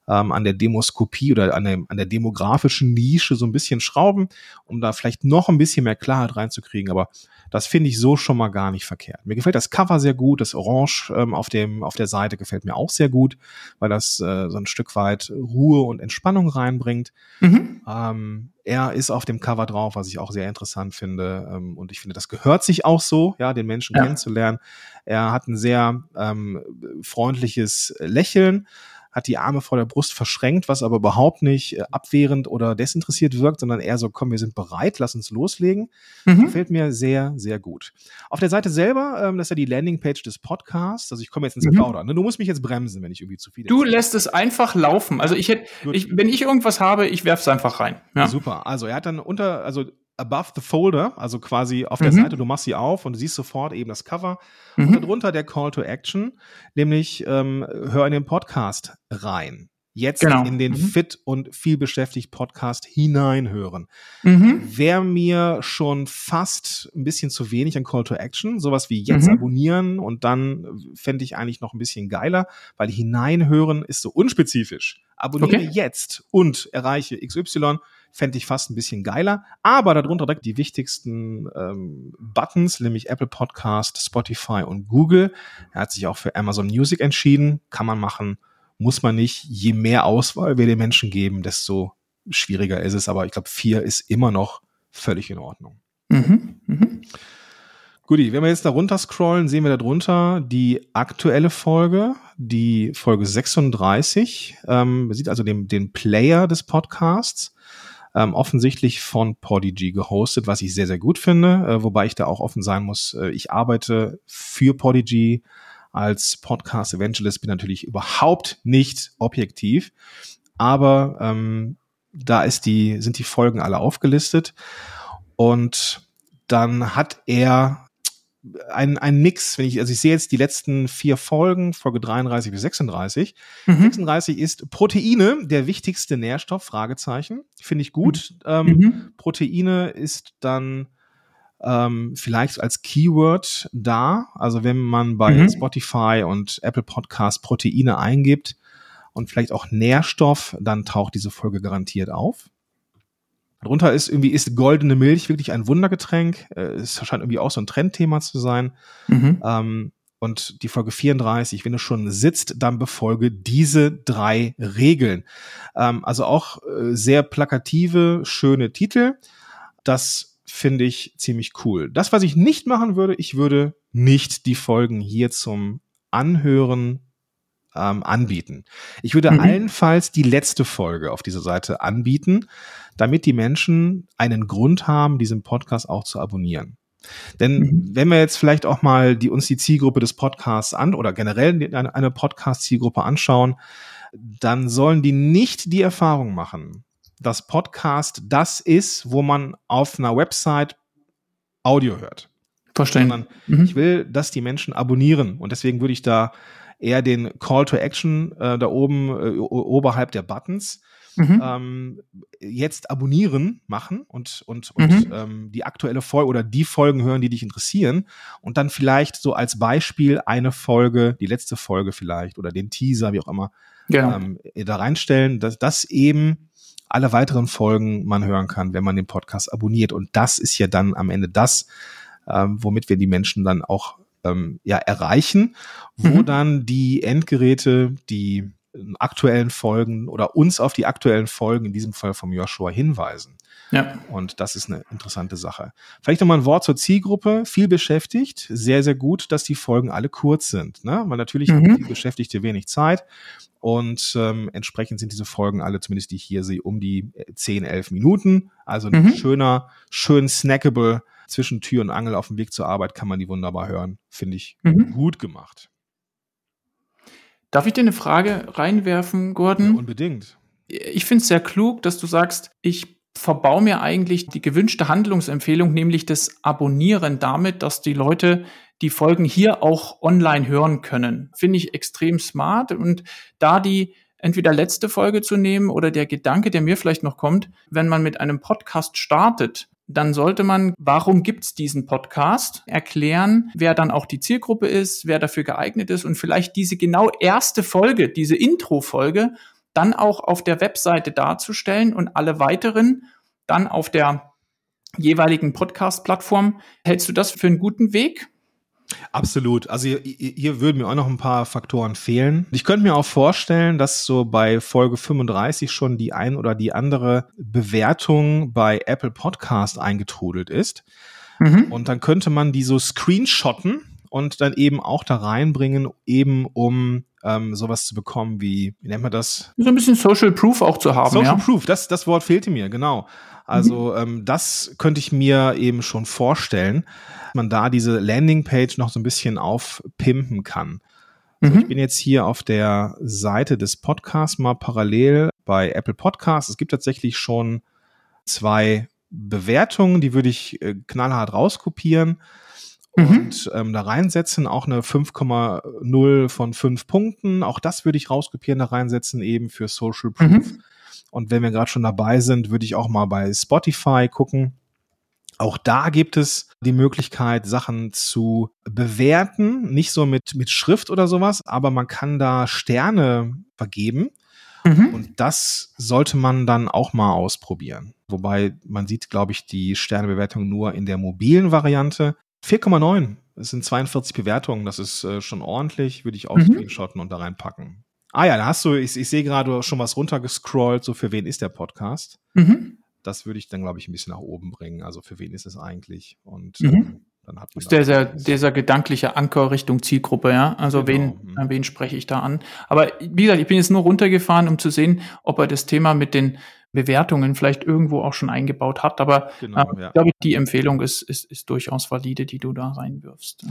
ähm, an der Demoskopie oder an der, an der demografischen Nische so ein bisschen schrauben, um da vielleicht noch ein bisschen mehr Klarheit reinzukriegen. Aber das finde ich so schon mal gar nicht verkehrt. Mir gefällt das Cover sehr gut, das Orange ähm, auf, dem, auf der Seite gefällt mir auch sehr gut, weil das äh, so ein Stück weit Ruhe und Entspannung reinbringt. Mhm. Ähm, er ist auf dem Cover drauf, was ich auch sehr interessant finde. Ähm, und ich finde, das gehört sich auch so, ja, den Menschen ja. kennenzulernen. Er hat ein sehr ähm, freundliches Lächeln hat die Arme vor der Brust verschränkt, was aber überhaupt nicht äh, abwehrend oder desinteressiert wirkt, sondern eher so, komm, wir sind bereit, lass uns loslegen. Mhm. Gefällt mir sehr, sehr gut. Auf der Seite selber, ähm, das ist ja die Landingpage des Podcasts, also ich komme jetzt ins mhm. Plaudern. Ne? Du musst mich jetzt bremsen, wenn ich irgendwie zu viel. Du lässt es einfach laufen. Also ich hätte, ich, wenn ich irgendwas habe, ich werf's einfach rein. Ja. Super. Also er hat dann unter, also above the folder, also quasi auf der mhm. Seite, du machst sie auf und du siehst sofort eben das Cover mhm. und darunter der Call to Action, nämlich ähm, hör in den Podcast rein. jetzt genau. in den mhm. Fit und viel beschäftigt Podcast hineinhören. Mhm. Wäre mir schon fast ein bisschen zu wenig an Call to Action, sowas wie jetzt mhm. abonnieren und dann fände ich eigentlich noch ein bisschen geiler, weil hineinhören ist so unspezifisch. Abonniere okay. jetzt und erreiche XY fände ich fast ein bisschen geiler. Aber darunter direkt die wichtigsten ähm, Buttons, nämlich Apple Podcast, Spotify und Google. Er hat sich auch für Amazon Music entschieden. Kann man machen muss man nicht. Je mehr Auswahl wir den Menschen geben, desto schwieriger ist es. Aber ich glaube, vier ist immer noch völlig in Ordnung. Mhm. Mhm. Guti, wenn wir jetzt da runter scrollen, sehen wir darunter die aktuelle Folge, die Folge 36. Ähm, man sieht also den, den Player des Podcasts. Ähm, offensichtlich von Podigy gehostet, was ich sehr, sehr gut finde, äh, wobei ich da auch offen sein muss, äh, ich arbeite für Podigy, als Podcast Evangelist bin natürlich überhaupt nicht objektiv, aber ähm, da ist die, sind die Folgen alle aufgelistet und dann hat er ein, ein Mix, wenn ich, also ich sehe jetzt die letzten vier Folgen, Folge 33 bis 36. Mhm. 36 ist Proteine, der wichtigste Nährstoff, Fragezeichen. Finde ich gut. Mhm. Ähm, mhm. Proteine ist dann ähm, vielleicht als Keyword da. Also wenn man bei mhm. Spotify und Apple Podcast Proteine eingibt und vielleicht auch Nährstoff, dann taucht diese Folge garantiert auf. Darunter ist irgendwie ist goldene Milch wirklich ein Wundergetränk. Äh, es scheint irgendwie auch so ein Trendthema zu sein. Mhm. Ähm, und die Folge 34, wenn du schon sitzt, dann befolge diese drei Regeln. Ähm, also auch äh, sehr plakative, schöne Titel. Das finde ich ziemlich cool. Das, was ich nicht machen würde, ich würde nicht die Folgen hier zum Anhören ähm, anbieten. Ich würde mhm. allenfalls die letzte Folge auf dieser Seite anbieten, damit die Menschen einen Grund haben, diesen Podcast auch zu abonnieren. Denn mhm. wenn wir jetzt vielleicht auch mal die, uns die Zielgruppe des Podcasts an oder generell eine, eine Podcast-Zielgruppe anschauen, dann sollen die nicht die Erfahrung machen, dass Podcast das ist, wo man auf einer Website Audio hört. Verstehen. Sondern mhm. ich will, dass die Menschen abonnieren. Und deswegen würde ich da eher den Call to Action äh, da oben äh, oberhalb der Buttons mhm. ähm, jetzt abonnieren machen und, und, und mhm. ähm, die aktuelle Folge oder die Folgen hören, die dich interessieren. Und dann vielleicht so als Beispiel eine Folge, die letzte Folge vielleicht oder den Teaser, wie auch immer, genau. ähm, da reinstellen, dass das eben alle weiteren Folgen man hören kann, wenn man den Podcast abonniert. Und das ist ja dann am Ende das, ähm, womit wir die Menschen dann auch ähm, ja erreichen, wo mhm. dann die Endgeräte, die aktuellen Folgen oder uns auf die aktuellen Folgen, in diesem Fall vom Joshua, hinweisen. Ja. Und das ist eine interessante Sache. Vielleicht nochmal ein Wort zur Zielgruppe. Viel beschäftigt. Sehr, sehr gut, dass die Folgen alle kurz sind. Ne? Weil natürlich mhm. haben viel Beschäftigte wenig Zeit. Und ähm, entsprechend sind diese Folgen alle, zumindest die ich hier sehe, um die 10, äh, 11 Minuten. Also ein mhm. schöner, schön snackable zwischen Tür und Angel auf dem Weg zur Arbeit kann man die wunderbar hören. Finde ich mhm. gut gemacht. Darf ich dir eine Frage reinwerfen, Gordon? Ja, unbedingt. Ich finde es sehr klug, dass du sagst, ich verbau mir eigentlich die gewünschte Handlungsempfehlung, nämlich das Abonnieren damit, dass die Leute die Folgen hier auch online hören können. Finde ich extrem smart und da die entweder letzte Folge zu nehmen oder der Gedanke, der mir vielleicht noch kommt, wenn man mit einem Podcast startet, dann sollte man, warum gibt's diesen Podcast, erklären, wer dann auch die Zielgruppe ist, wer dafür geeignet ist und vielleicht diese genau erste Folge, diese Intro-Folge, dann auch auf der Webseite darzustellen und alle weiteren dann auf der jeweiligen Podcast-Plattform. Hältst du das für einen guten Weg? Absolut. Also hier, hier würden mir auch noch ein paar Faktoren fehlen. Ich könnte mir auch vorstellen, dass so bei Folge 35 schon die ein oder die andere Bewertung bei Apple Podcast eingetrudelt ist. Mhm. Und dann könnte man die so screenshotten und dann eben auch da reinbringen, eben um ähm, sowas zu bekommen wie, wie nennt man das? So ein bisschen Social Proof auch zu haben. Social ja? Proof, das, das Wort fehlte mir, genau. Also mhm. ähm, das könnte ich mir eben schon vorstellen, man da diese Landingpage noch so ein bisschen aufpimpen kann. Also mhm. ich bin jetzt hier auf der Seite des Podcasts mal parallel bei Apple Podcasts. Es gibt tatsächlich schon zwei Bewertungen, die würde ich äh, knallhart rauskopieren mhm. und ähm, da reinsetzen, auch eine 5,0 von 5 Punkten. Auch das würde ich rauskopieren, da reinsetzen, eben für Social Proof. Mhm. Und wenn wir gerade schon dabei sind, würde ich auch mal bei Spotify gucken. Auch da gibt es die Möglichkeit, Sachen zu bewerten. Nicht so mit, mit Schrift oder sowas, aber man kann da Sterne vergeben. Mhm. Und das sollte man dann auch mal ausprobieren. Wobei man sieht, glaube ich, die Sternebewertung nur in der mobilen Variante. 4,9. Es sind 42 Bewertungen. Das ist äh, schon ordentlich. Würde ich auch mhm. screenshotten und da reinpacken. Ah ja, da hast du, ich, ich sehe gerade schon was runtergescrollt. So, für wen ist der Podcast? Mhm. Das würde ich dann, glaube ich, ein bisschen nach oben bringen. Also, für wen ist es eigentlich? Und mhm. ähm, dann hat man ist dieser, dieser gedankliche Anker Richtung Zielgruppe, ja. Also genau. wen, mhm. wen spreche ich da an? Aber wie gesagt, ich bin jetzt nur runtergefahren, um zu sehen, ob er das Thema mit den Bewertungen vielleicht irgendwo auch schon eingebaut hat. Aber genau, äh, ja. ich glaube, die Empfehlung ist, ist, ist durchaus valide, die du da reinwirfst. Ja.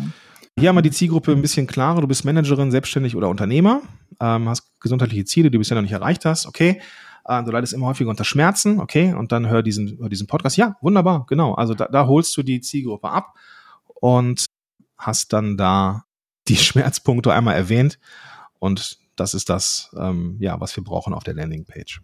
Hier haben wir die Zielgruppe ein bisschen klarer. Du bist Managerin, selbstständig oder Unternehmer, ähm, hast gesundheitliche Ziele, die du bisher noch nicht erreicht hast. Okay. Äh, du leidest immer häufiger unter Schmerzen. Okay. Und dann hör diesen, hör diesen Podcast. Ja, wunderbar. Genau. Also da, da holst du die Zielgruppe ab und hast dann da die Schmerzpunkte einmal erwähnt. Und das ist das, ähm, ja, was wir brauchen auf der Landingpage.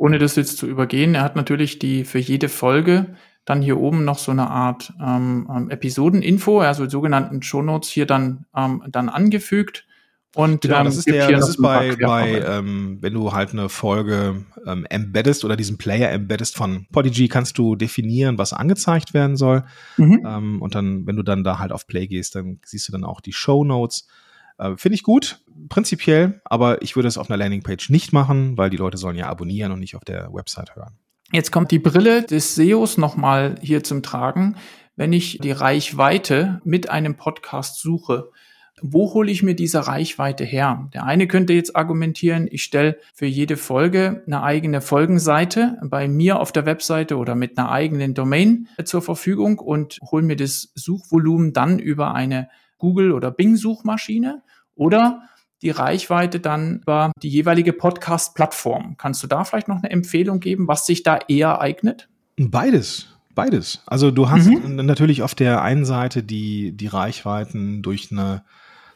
Ohne das jetzt zu übergehen, er hat natürlich die für jede Folge dann hier oben noch so eine Art ähm, ähm Episodeninfo, also sogenannten Shownotes hier dann, ähm, dann angefügt. Und genau, das ist, der, das ist bei, bei ähm, wenn du halt eine Folge ähm, embeddest oder diesen Player embeddest von Podigy, kannst du definieren, was angezeigt werden soll. Mhm. Ähm, und dann, wenn du dann da halt auf Play gehst, dann siehst du dann auch die Show Notes. Äh, Finde ich gut, prinzipiell, aber ich würde es auf einer Landingpage nicht machen, weil die Leute sollen ja abonnieren und nicht auf der Website hören. Jetzt kommt die Brille des SEOs nochmal hier zum Tragen. Wenn ich die Reichweite mit einem Podcast suche, wo hole ich mir diese Reichweite her? Der eine könnte jetzt argumentieren, ich stelle für jede Folge eine eigene Folgenseite bei mir auf der Webseite oder mit einer eigenen Domain zur Verfügung und hole mir das Suchvolumen dann über eine Google- oder Bing-Suchmaschine. Oder die Reichweite dann über die jeweilige Podcast-Plattform. Kannst du da vielleicht noch eine Empfehlung geben, was sich da eher eignet? Beides. Beides. Also du hast mhm. natürlich auf der einen Seite die, die Reichweiten durch eine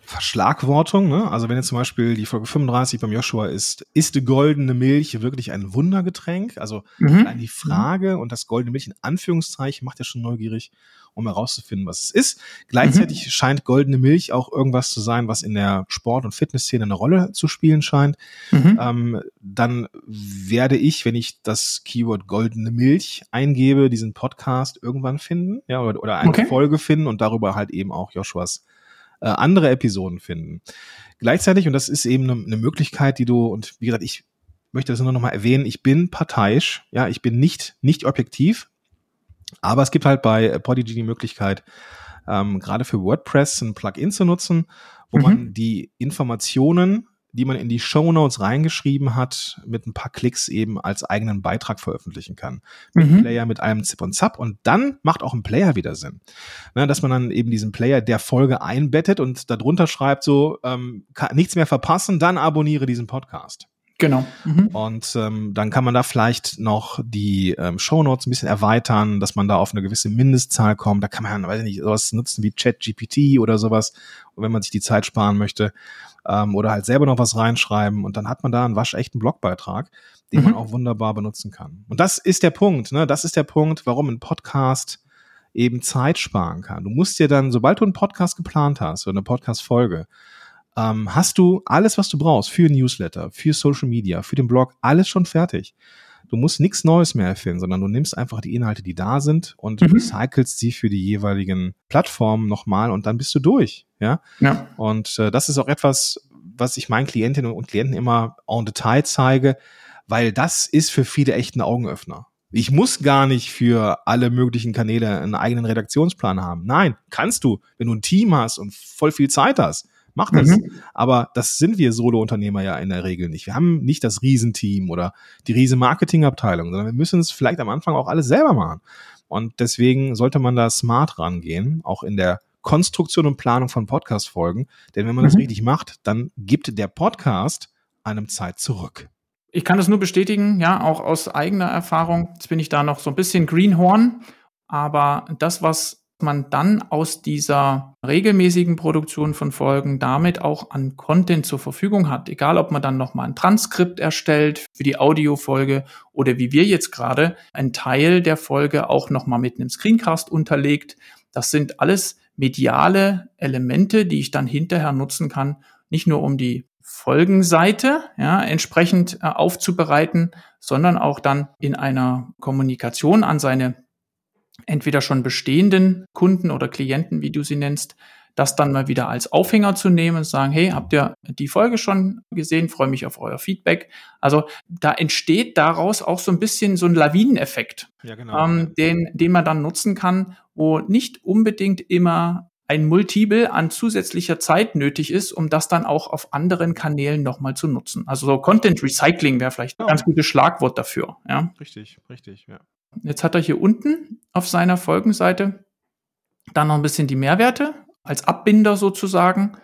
Verschlagwortung. Ne? Also wenn jetzt zum Beispiel die Folge 35 beim Joshua ist, ist die goldene Milch wirklich ein Wundergetränk? Also mhm. die Frage und das goldene Milch in Anführungszeichen macht ja schon neugierig um herauszufinden, was es ist. Gleichzeitig mhm. scheint goldene Milch auch irgendwas zu sein, was in der Sport- und Fitnessszene eine Rolle zu spielen scheint. Mhm. Ähm, dann werde ich, wenn ich das Keyword goldene Milch eingebe, diesen Podcast irgendwann finden, ja, oder, oder eine okay. Folge finden und darüber halt eben auch Joshuas äh, andere Episoden finden. Gleichzeitig, und das ist eben eine, eine Möglichkeit, die du, und wie gesagt, ich möchte das nur noch mal erwähnen, ich bin parteiisch, ja, ich bin nicht, nicht objektiv, aber es gibt halt bei Podigy die Möglichkeit, ähm, gerade für WordPress ein Plugin zu nutzen, wo mhm. man die Informationen, die man in die Show Notes reingeschrieben hat, mit ein paar Klicks eben als eigenen Beitrag veröffentlichen kann. Mit mhm. Player, mit einem Zip und Zap. Und dann macht auch ein Player wieder Sinn. Ne, dass man dann eben diesen Player der Folge einbettet und darunter schreibt so, ähm, nichts mehr verpassen, dann abonniere diesen Podcast. Genau. Mhm. Und ähm, dann kann man da vielleicht noch die ähm, Shownotes ein bisschen erweitern, dass man da auf eine gewisse Mindestzahl kommt. Da kann man, weiß ich nicht, sowas nutzen wie ChatGPT oder sowas, wenn man sich die Zeit sparen möchte. Ähm, oder halt selber noch was reinschreiben. Und dann hat man da einen waschechten Blogbeitrag, den mhm. man auch wunderbar benutzen kann. Und das ist der Punkt, ne? Das ist der Punkt, warum ein Podcast eben Zeit sparen kann. Du musst dir dann, sobald du einen Podcast geplant hast oder eine Podcast-Folge, ähm, hast du alles, was du brauchst für Newsletter, für Social Media, für den Blog, alles schon fertig. Du musst nichts Neues mehr erfinden, sondern du nimmst einfach die Inhalte, die da sind und mhm. recycelst sie für die jeweiligen Plattformen nochmal und dann bist du durch. Ja. ja. Und äh, das ist auch etwas, was ich meinen Klientinnen und Klienten immer en Detail zeige, weil das ist für viele echt ein Augenöffner. Ich muss gar nicht für alle möglichen Kanäle einen eigenen Redaktionsplan haben. Nein, kannst du, wenn du ein Team hast und voll viel Zeit hast. Mach das. Mhm. Aber das sind wir Solo-Unternehmer ja in der Regel nicht. Wir haben nicht das Riesenteam oder die riesen Marketingabteilung, sondern wir müssen es vielleicht am Anfang auch alles selber machen. Und deswegen sollte man da smart rangehen, auch in der Konstruktion und Planung von Podcast-Folgen. Denn wenn man mhm. das richtig macht, dann gibt der Podcast einem Zeit zurück. Ich kann das nur bestätigen, ja, auch aus eigener Erfahrung. Jetzt bin ich da noch so ein bisschen Greenhorn. Aber das, was man dann aus dieser regelmäßigen Produktion von Folgen damit auch an Content zur Verfügung hat. Egal, ob man dann nochmal ein Transkript erstellt für die Audiofolge oder wie wir jetzt gerade einen Teil der Folge auch nochmal mit einem Screencast unterlegt. Das sind alles mediale Elemente, die ich dann hinterher nutzen kann, nicht nur um die Folgenseite ja, entsprechend äh, aufzubereiten, sondern auch dann in einer Kommunikation an seine entweder schon bestehenden Kunden oder Klienten, wie du sie nennst, das dann mal wieder als Aufhänger zu nehmen und sagen, hey, habt ihr die Folge schon gesehen? Freue mich auf euer Feedback. Also da entsteht daraus auch so ein bisschen so ein Lawineneffekt, ja, genau. ähm, den, den man dann nutzen kann, wo nicht unbedingt immer ein Multiple an zusätzlicher Zeit nötig ist, um das dann auch auf anderen Kanälen nochmal zu nutzen. Also so Content Recycling wäre vielleicht ein ganz gutes Schlagwort dafür. Ja. Richtig, richtig, ja. Jetzt hat er hier unten auf seiner Folgenseite dann noch ein bisschen die Mehrwerte als Abbinder sozusagen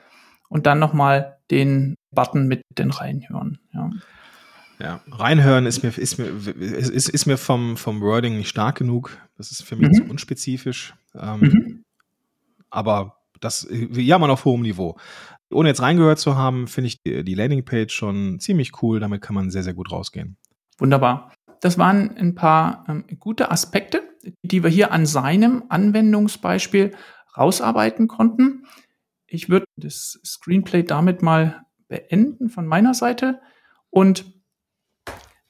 und dann nochmal den Button mit den Reinhören. Ja. Ja, reinhören ist mir, ist mir, ist, ist mir vom, vom Wording nicht stark genug. Das ist für mich mhm. zu unspezifisch. Ähm, mhm. Aber das jammern auf hohem Niveau. Ohne jetzt reingehört zu haben, finde ich die, die Landingpage schon ziemlich cool. Damit kann man sehr, sehr gut rausgehen. Wunderbar. Das waren ein paar ähm, gute Aspekte, die wir hier an seinem Anwendungsbeispiel rausarbeiten konnten. Ich würde das Screenplay damit mal beenden von meiner Seite. Und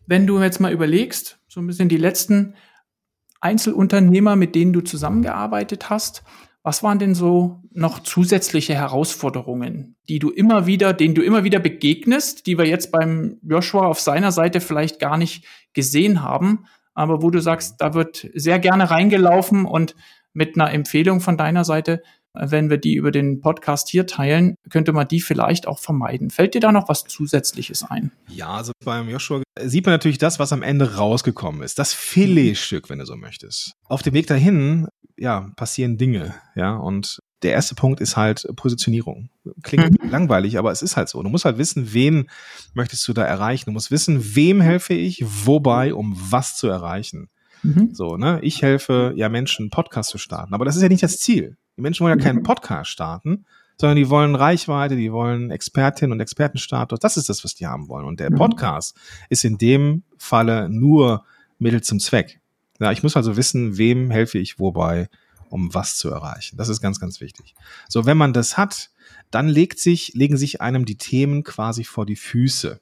wenn du jetzt mal überlegst, so ein bisschen die letzten Einzelunternehmer, mit denen du zusammengearbeitet hast, was waren denn so noch zusätzliche Herausforderungen, die du immer wieder, denen du immer wieder begegnest, die wir jetzt beim Joshua auf seiner Seite vielleicht gar nicht gesehen haben, aber wo du sagst, da wird sehr gerne reingelaufen und mit einer Empfehlung von deiner Seite, wenn wir die über den Podcast hier teilen, könnte man die vielleicht auch vermeiden. Fällt dir da noch was Zusätzliches ein? Ja, also beim Joshua sieht man natürlich das, was am Ende rausgekommen ist. Das Filetstück, wenn du so möchtest. Auf dem Weg dahin ja, passieren Dinge, ja, und der erste Punkt ist halt Positionierung. Klingt mhm. langweilig, aber es ist halt so. Du musst halt wissen, wen möchtest du da erreichen. Du musst wissen, wem helfe ich, wobei, um was zu erreichen. Mhm. So, ne? Ich helfe ja Menschen, Podcast zu starten. Aber das ist ja nicht das Ziel. Die Menschen wollen ja keinen mhm. Podcast starten, sondern die wollen Reichweite, die wollen Expertinnen und Expertenstatus. Das ist das, was die haben wollen. Und der mhm. Podcast ist in dem Falle nur Mittel zum Zweck. Ja, ich muss also wissen, wem helfe ich wobei, um was zu erreichen. Das ist ganz, ganz wichtig. So, wenn man das hat, dann legt sich, legen sich einem die Themen quasi vor die Füße.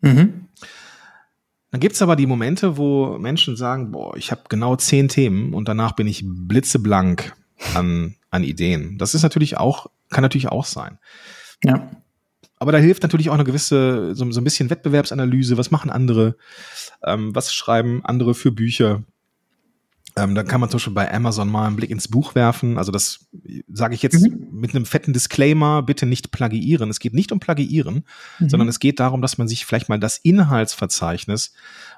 Mhm. Dann gibt's aber die Momente, wo Menschen sagen, boah, ich habe genau zehn Themen und danach bin ich blitzeblank an, an Ideen. Das ist natürlich auch, kann natürlich auch sein. Ja. Aber da hilft natürlich auch eine gewisse, so, so ein bisschen Wettbewerbsanalyse. Was machen andere? Ähm, was schreiben andere für Bücher? Ähm, dann kann man zum Beispiel bei Amazon mal einen Blick ins Buch werfen. Also das sage ich jetzt mhm. mit einem fetten Disclaimer, bitte nicht plagiieren. Es geht nicht um Plagiieren, mhm. sondern es geht darum, dass man sich vielleicht mal das Inhaltsverzeichnis,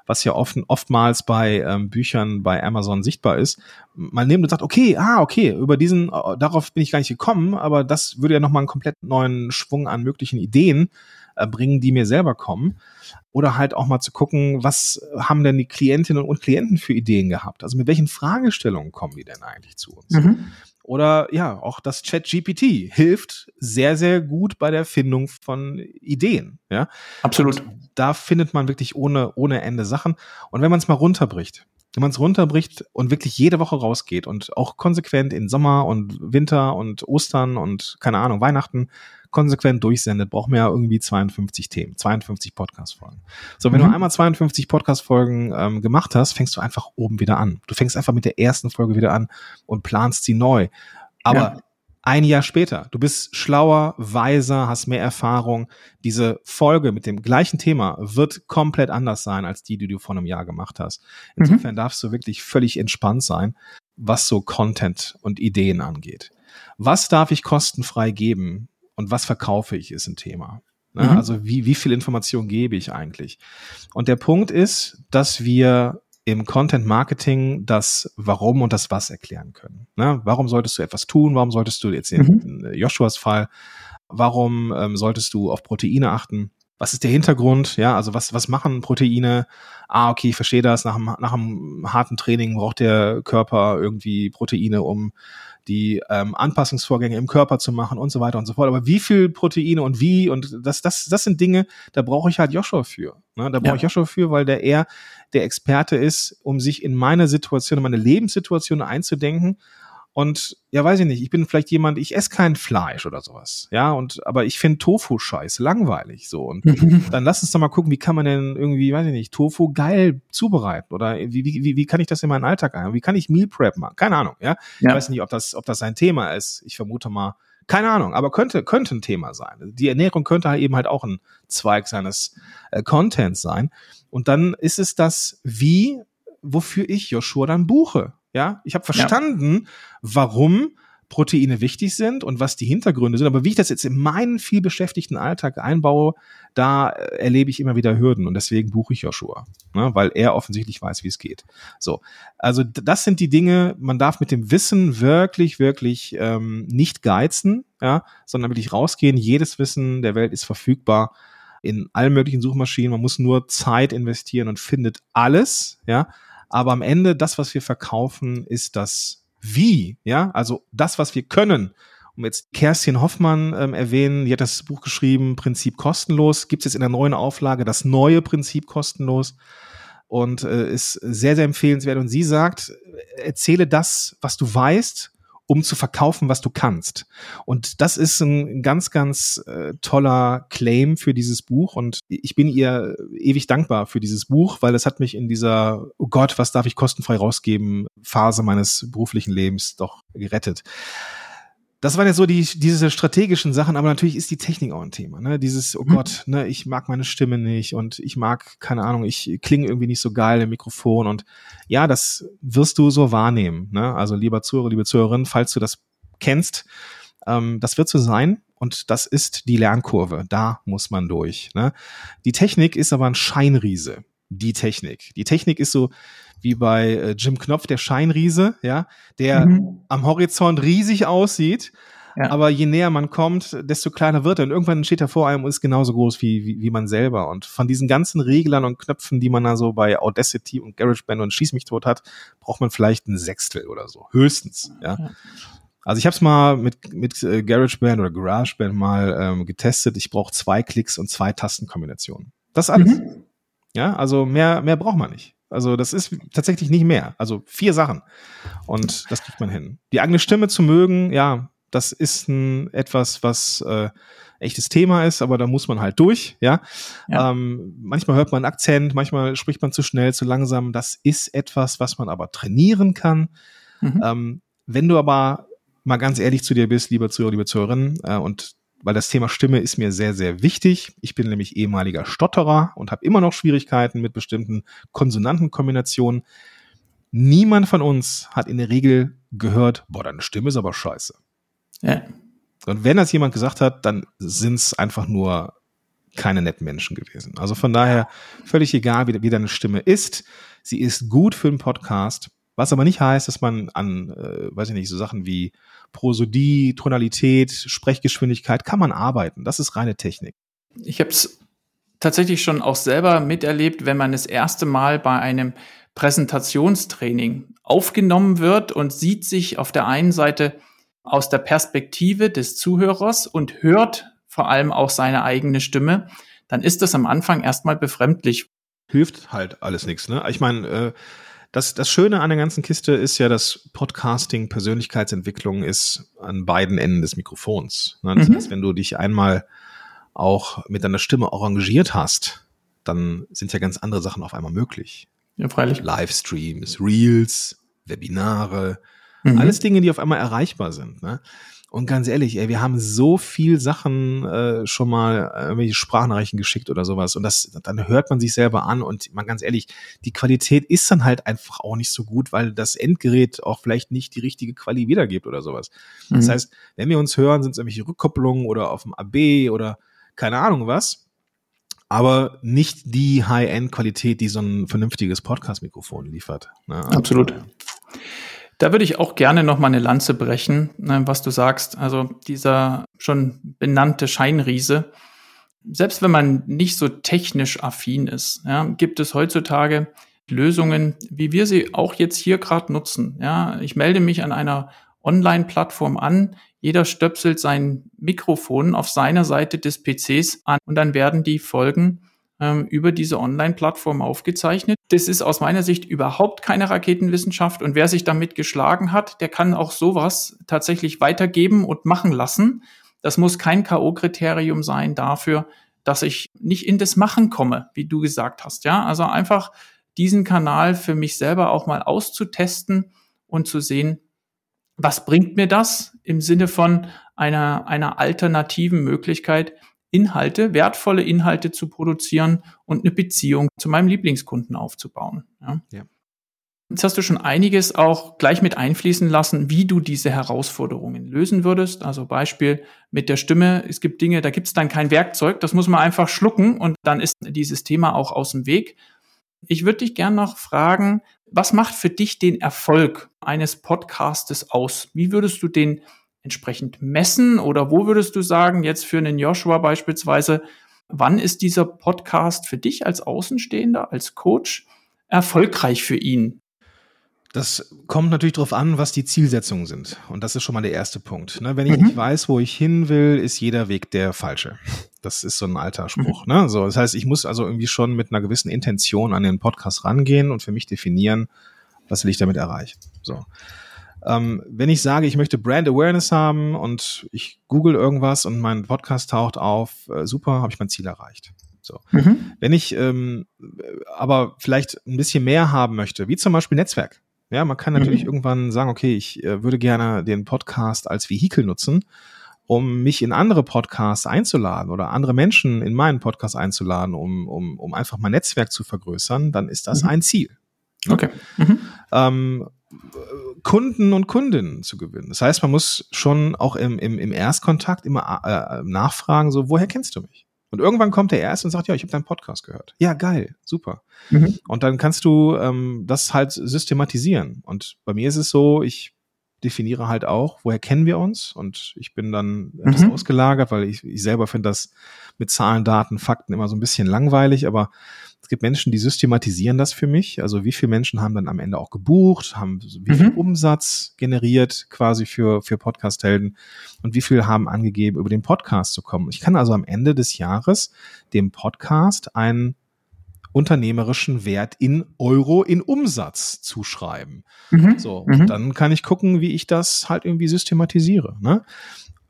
was ja oft, oftmals bei ähm, Büchern bei Amazon sichtbar ist, mal nimmt und sagt, okay, ah, okay, über diesen, äh, darauf bin ich gar nicht gekommen, aber das würde ja nochmal einen komplett neuen Schwung an möglichen Ideen äh, bringen, die mir selber kommen. Oder halt auch mal zu gucken, was haben denn die Klientinnen und Klienten für Ideen gehabt? Also mit welchen Fragestellungen kommen die denn eigentlich zu uns? Mhm. Oder ja, auch das Chat GPT hilft sehr, sehr gut bei der Findung von Ideen. Ja, absolut. Und da findet man wirklich ohne, ohne Ende Sachen. Und wenn man es mal runterbricht, wenn man es runterbricht und wirklich jede Woche rausgeht und auch konsequent in Sommer und Winter und Ostern und keine Ahnung, Weihnachten konsequent durchsendet, braucht man ja irgendwie 52 Themen, 52 Podcast-Folgen. So, wenn mhm. du einmal 52 Podcast-Folgen ähm, gemacht hast, fängst du einfach oben wieder an. Du fängst einfach mit der ersten Folge wieder an und planst sie neu. Aber ja. Ein Jahr später, du bist schlauer, weiser, hast mehr Erfahrung. Diese Folge mit dem gleichen Thema wird komplett anders sein als die, die du vor einem Jahr gemacht hast. Mhm. Insofern mhm. darfst du wirklich völlig entspannt sein, was so Content und Ideen angeht. Was darf ich kostenfrei geben? und was verkaufe ich, ist ein Thema. Ne? Mhm. Also wie, wie viel Information gebe ich eigentlich? Und der Punkt ist, dass wir im Content Marketing das Warum und das Was erklären können. Ne? Warum solltest du etwas tun? Warum solltest du jetzt in, mhm. in Joshuas Fall, warum ähm, solltest du auf Proteine achten? was ist der Hintergrund, ja, also was, was machen Proteine? Ah, okay, ich verstehe das, nach einem, nach einem harten Training braucht der Körper irgendwie Proteine, um die ähm, Anpassungsvorgänge im Körper zu machen und so weiter und so fort. Aber wie viel Proteine und wie und das, das, das sind Dinge, da brauche ich halt Joshua für. Ne? Da brauche ja. ich Joshua für, weil der eher der Experte ist, um sich in meine Situation, in meine Lebenssituation einzudenken und ja, weiß ich nicht, ich bin vielleicht jemand, ich esse kein Fleisch oder sowas. Ja, und aber ich finde Tofu scheiße, langweilig so. Und dann lass uns doch mal gucken, wie kann man denn irgendwie, weiß ich nicht, Tofu geil zubereiten? Oder wie, wie, wie kann ich das in meinen Alltag ein? Wie kann ich Meal Prep machen? Keine Ahnung, ja. ja. Ich weiß nicht, ob das, ob das ein Thema ist. Ich vermute mal, keine Ahnung, aber könnte, könnte ein Thema sein. Die Ernährung könnte halt eben halt auch ein Zweig seines äh, Contents sein. Und dann ist es das, wie, wofür ich Joshua dann buche. Ja, ich habe verstanden, ja. warum Proteine wichtig sind und was die Hintergründe sind. Aber wie ich das jetzt in meinen viel beschäftigten Alltag einbaue, da äh, erlebe ich immer wieder Hürden und deswegen buche ich Joshua, ne, weil er offensichtlich weiß, wie es geht. So, also das sind die Dinge. Man darf mit dem Wissen wirklich, wirklich ähm, nicht geizen, ja, sondern wirklich rausgehen. Jedes Wissen der Welt ist verfügbar in allen möglichen Suchmaschinen. Man muss nur Zeit investieren und findet alles, ja. Aber am Ende, das, was wir verkaufen, ist das Wie, ja, also das, was wir können. Um jetzt Kerstin Hoffmann ähm, erwähnen, die hat das Buch geschrieben, Prinzip kostenlos, gibt es jetzt in der neuen Auflage das neue Prinzip kostenlos und äh, ist sehr, sehr empfehlenswert. Und sie sagt, erzähle das, was du weißt um zu verkaufen, was du kannst. Und das ist ein ganz, ganz äh, toller Claim für dieses Buch. Und ich bin ihr ewig dankbar für dieses Buch, weil es hat mich in dieser, oh Gott, was darf ich kostenfrei rausgeben, Phase meines beruflichen Lebens doch gerettet das waren ja so die, diese strategischen Sachen, aber natürlich ist die Technik auch ein Thema. Ne? Dieses, oh mhm. Gott, ne, ich mag meine Stimme nicht und ich mag, keine Ahnung, ich klinge irgendwie nicht so geil im Mikrofon und ja, das wirst du so wahrnehmen. Ne? Also lieber Zuhörer, liebe Zuhörerin, falls du das kennst, ähm, das wird so sein und das ist die Lernkurve. Da muss man durch. Ne? Die Technik ist aber ein Scheinriese. Die Technik. Die Technik ist so, wie bei äh, Jim Knopf, der Scheinriese, ja, der mhm. am Horizont riesig aussieht. Ja. Aber je näher man kommt, desto kleiner wird er. Und irgendwann steht er vor einem und ist genauso groß wie, wie, wie man selber. Und von diesen ganzen Reglern und Knöpfen, die man da so bei Audacity und GarageBand und Schieß mich tot hat, braucht man vielleicht ein Sechstel oder so. Höchstens, ja. ja. Also ich habe es mal mit, mit äh, GarageBand oder GarageBand mal ähm, getestet. Ich brauche zwei Klicks und zwei Tastenkombinationen. Das alles. Mhm. Ja, also mehr, mehr braucht man nicht. Also das ist tatsächlich nicht mehr. Also vier Sachen. Und das kriegt man hin. Die eigene Stimme zu mögen, ja, das ist ein, etwas, was äh, echtes Thema ist, aber da muss man halt durch, ja. ja. Ähm, manchmal hört man einen Akzent, manchmal spricht man zu schnell, zu langsam. Das ist etwas, was man aber trainieren kann. Mhm. Ähm, wenn du aber mal ganz ehrlich zu dir bist, lieber Zuhörer, liebe Zuhörerin, äh, und weil das Thema Stimme ist mir sehr, sehr wichtig. Ich bin nämlich ehemaliger Stotterer und habe immer noch Schwierigkeiten mit bestimmten Konsonantenkombinationen. Niemand von uns hat in der Regel gehört, boah, deine Stimme ist aber scheiße. Ja. Und wenn das jemand gesagt hat, dann sind es einfach nur keine netten Menschen gewesen. Also von daher völlig egal, wie, wie deine Stimme ist. Sie ist gut für einen Podcast, was aber nicht heißt, dass man an, äh, weiß ich nicht, so Sachen wie Prosodie, Tonalität, Sprechgeschwindigkeit kann man arbeiten. Das ist reine Technik. Ich habe es tatsächlich schon auch selber miterlebt, wenn man das erste Mal bei einem Präsentationstraining aufgenommen wird und sieht sich auf der einen Seite aus der Perspektive des Zuhörers und hört vor allem auch seine eigene Stimme, dann ist das am Anfang erstmal befremdlich. Hilft halt alles nichts. Ne? Ich meine, äh, das, das Schöne an der ganzen Kiste ist ja, dass Podcasting, Persönlichkeitsentwicklung ist an beiden Enden des Mikrofons. Ne? Das mhm. heißt, wenn du dich einmal auch mit deiner Stimme arrangiert hast, dann sind ja ganz andere Sachen auf einmal möglich. Ja, freilich. Livestreams, Reels, Webinare, mhm. alles Dinge, die auf einmal erreichbar sind. Ne? Und ganz ehrlich, ey, wir haben so viel Sachen äh, schon mal irgendwelche Sprachnachrichten geschickt oder sowas. Und das, dann hört man sich selber an und man ganz ehrlich, die Qualität ist dann halt einfach auch nicht so gut, weil das Endgerät auch vielleicht nicht die richtige Quali wiedergibt oder sowas. Mhm. Das heißt, wenn wir uns hören, sind es irgendwelche Rückkopplungen oder auf dem AB oder keine Ahnung was. Aber nicht die High-End-Qualität, die so ein vernünftiges Podcast-Mikrofon liefert. Ne? Absolut. Da würde ich auch gerne noch mal eine Lanze brechen, ne, was du sagst. Also dieser schon benannte Scheinriese, selbst wenn man nicht so technisch affin ist, ja, gibt es heutzutage Lösungen, wie wir sie auch jetzt hier gerade nutzen. Ja, ich melde mich an einer Online-Plattform an. Jeder stöpselt sein Mikrofon auf seiner Seite des PCs an und dann werden die Folgen ähm, über diese Online-Plattform aufgezeichnet. Das ist aus meiner Sicht überhaupt keine Raketenwissenschaft und wer sich damit geschlagen hat, der kann auch sowas tatsächlich weitergeben und machen lassen. Das muss kein K.O.-Kriterium sein dafür, dass ich nicht in das Machen komme, wie du gesagt hast. Ja, also einfach diesen Kanal für mich selber auch mal auszutesten und zu sehen, was bringt mir das im Sinne von einer, einer alternativen Möglichkeit, Inhalte, wertvolle Inhalte zu produzieren und eine Beziehung zu meinem Lieblingskunden aufzubauen. Ja. ja. Jetzt hast du schon einiges auch gleich mit einfließen lassen, wie du diese Herausforderungen lösen würdest. Also Beispiel mit der Stimme. Es gibt Dinge, da gibt es dann kein Werkzeug, das muss man einfach schlucken und dann ist dieses Thema auch aus dem Weg. Ich würde dich gern noch fragen, was macht für dich den Erfolg eines Podcastes aus? Wie würdest du den entsprechend messen oder wo würdest du sagen, jetzt für einen Joshua beispielsweise, wann ist dieser Podcast für dich als Außenstehender, als Coach erfolgreich für ihn? Das kommt natürlich darauf an, was die Zielsetzungen sind. Und das ist schon mal der erste Punkt. Ne? Wenn ich mhm. nicht weiß, wo ich hin will, ist jeder Weg der falsche. Das ist so ein alter Spruch. Mhm. Ne? So, das heißt, ich muss also irgendwie schon mit einer gewissen Intention an den Podcast rangehen und für mich definieren, was will ich damit erreichen. So. Ähm, wenn ich sage, ich möchte Brand Awareness haben und ich google irgendwas und mein Podcast taucht auf, äh, super, habe ich mein Ziel erreicht. So. Mhm. Wenn ich ähm, aber vielleicht ein bisschen mehr haben möchte, wie zum Beispiel Netzwerk, ja, man kann natürlich mhm. irgendwann sagen, okay, ich äh, würde gerne den Podcast als Vehikel nutzen, um mich in andere Podcasts einzuladen oder andere Menschen in meinen Podcast einzuladen, um, um, um einfach mein Netzwerk zu vergrößern, dann ist das mhm. ein Ziel. Ne? Okay. Mhm. Ähm, Kunden und Kundinnen zu gewinnen. Das heißt, man muss schon auch im, im, im Erstkontakt immer äh, nachfragen, so, woher kennst du mich? Und irgendwann kommt der erst und sagt, ja, ich habe deinen Podcast gehört. Ja, geil, super. Mhm. Und dann kannst du ähm, das halt systematisieren. Und bei mir ist es so, ich definiere halt auch, woher kennen wir uns? Und ich bin dann mhm. etwas ausgelagert, weil ich, ich selber finde das mit Zahlen, Daten, Fakten immer so ein bisschen langweilig, aber gibt Menschen, die systematisieren das für mich. Also wie viele Menschen haben dann am Ende auch gebucht, haben wie viel mhm. Umsatz generiert quasi für, für Podcast-Helden und wie viel haben angegeben, über den Podcast zu kommen. Ich kann also am Ende des Jahres dem Podcast einen unternehmerischen Wert in Euro in Umsatz zuschreiben. Mhm. So, mhm. dann kann ich gucken, wie ich das halt irgendwie systematisiere. Ne?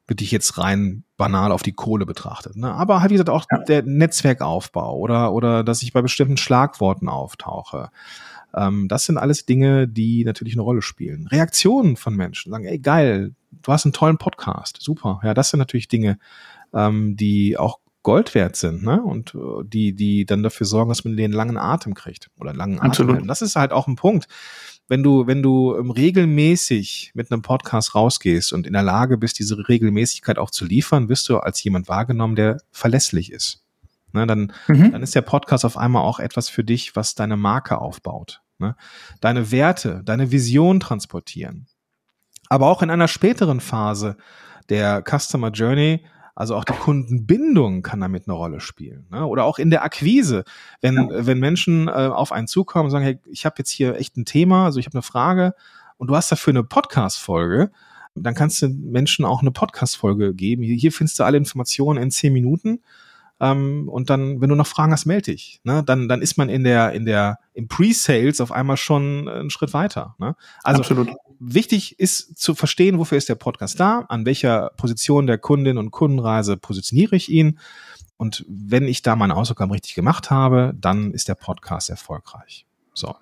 Bitte ich jetzt rein banal auf die Kohle betrachtet. Ne? Aber halt, wie gesagt, auch ja. der Netzwerkaufbau oder, oder dass ich bei bestimmten Schlagworten auftauche. Ähm, das sind alles Dinge, die natürlich eine Rolle spielen. Reaktionen von Menschen sagen, ey, geil, du hast einen tollen Podcast, super. Ja, das sind natürlich Dinge, ähm, die auch Gold wert sind, ne? Und äh, die, die dann dafür sorgen, dass man den langen Atem kriegt oder langen Absolut. Atem. Das ist halt auch ein Punkt wenn du, wenn du ähm, regelmäßig mit einem Podcast rausgehst und in der Lage bist, diese Regelmäßigkeit auch zu liefern, wirst du als jemand wahrgenommen, der verlässlich ist. Ne, dann, mhm. dann ist der Podcast auf einmal auch etwas für dich, was deine Marke aufbaut. Ne? Deine Werte, deine Vision transportieren. Aber auch in einer späteren Phase der Customer Journey also auch die Kundenbindung kann damit eine Rolle spielen. Ne? Oder auch in der Akquise, wenn, ja. wenn Menschen äh, auf einen zukommen und sagen, hey, ich habe jetzt hier echt ein Thema, also ich habe eine Frage und du hast dafür eine Podcast-Folge, dann kannst du Menschen auch eine Podcast-Folge geben. Hier, hier findest du alle Informationen in zehn Minuten. Ähm, und dann, wenn du noch Fragen hast, melde dich. Ne? Dann, dann ist man in der, in der, im Pre-Sales auf einmal schon einen Schritt weiter. Ne? Also Absolut wichtig ist zu verstehen, wofür ist der Podcast da, an welcher Position der Kundin und Kundenreise positioniere ich ihn. Und wenn ich da meine Hausaufgaben richtig gemacht habe, dann ist der Podcast erfolgreich. So.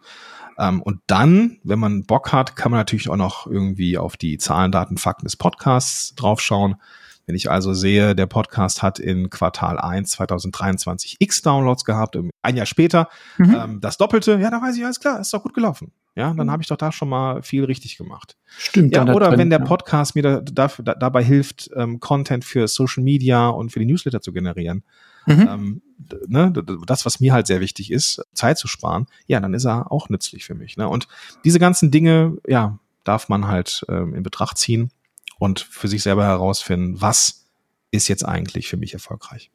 Ähm, und dann, wenn man Bock hat, kann man natürlich auch noch irgendwie auf die Zahlen, Daten, Fakten des Podcasts draufschauen. Wenn ich also sehe, der Podcast hat in Quartal 1 2023 x Downloads gehabt, ein Jahr später mhm. ähm, das Doppelte, ja, da weiß ich, alles klar, ist doch gut gelaufen. Ja, dann mhm. habe ich doch da schon mal viel richtig gemacht. Stimmt. Ja, oder Trend, wenn der Podcast ja. mir da, da, dabei hilft, ähm, Content für Social Media und für die Newsletter zu generieren, mhm. ähm, ne, das, was mir halt sehr wichtig ist, Zeit zu sparen, ja, dann ist er auch nützlich für mich. Ne? Und diese ganzen Dinge, ja, darf man halt ähm, in Betracht ziehen und für sich selber herausfinden, was ist jetzt eigentlich für mich erfolgreich.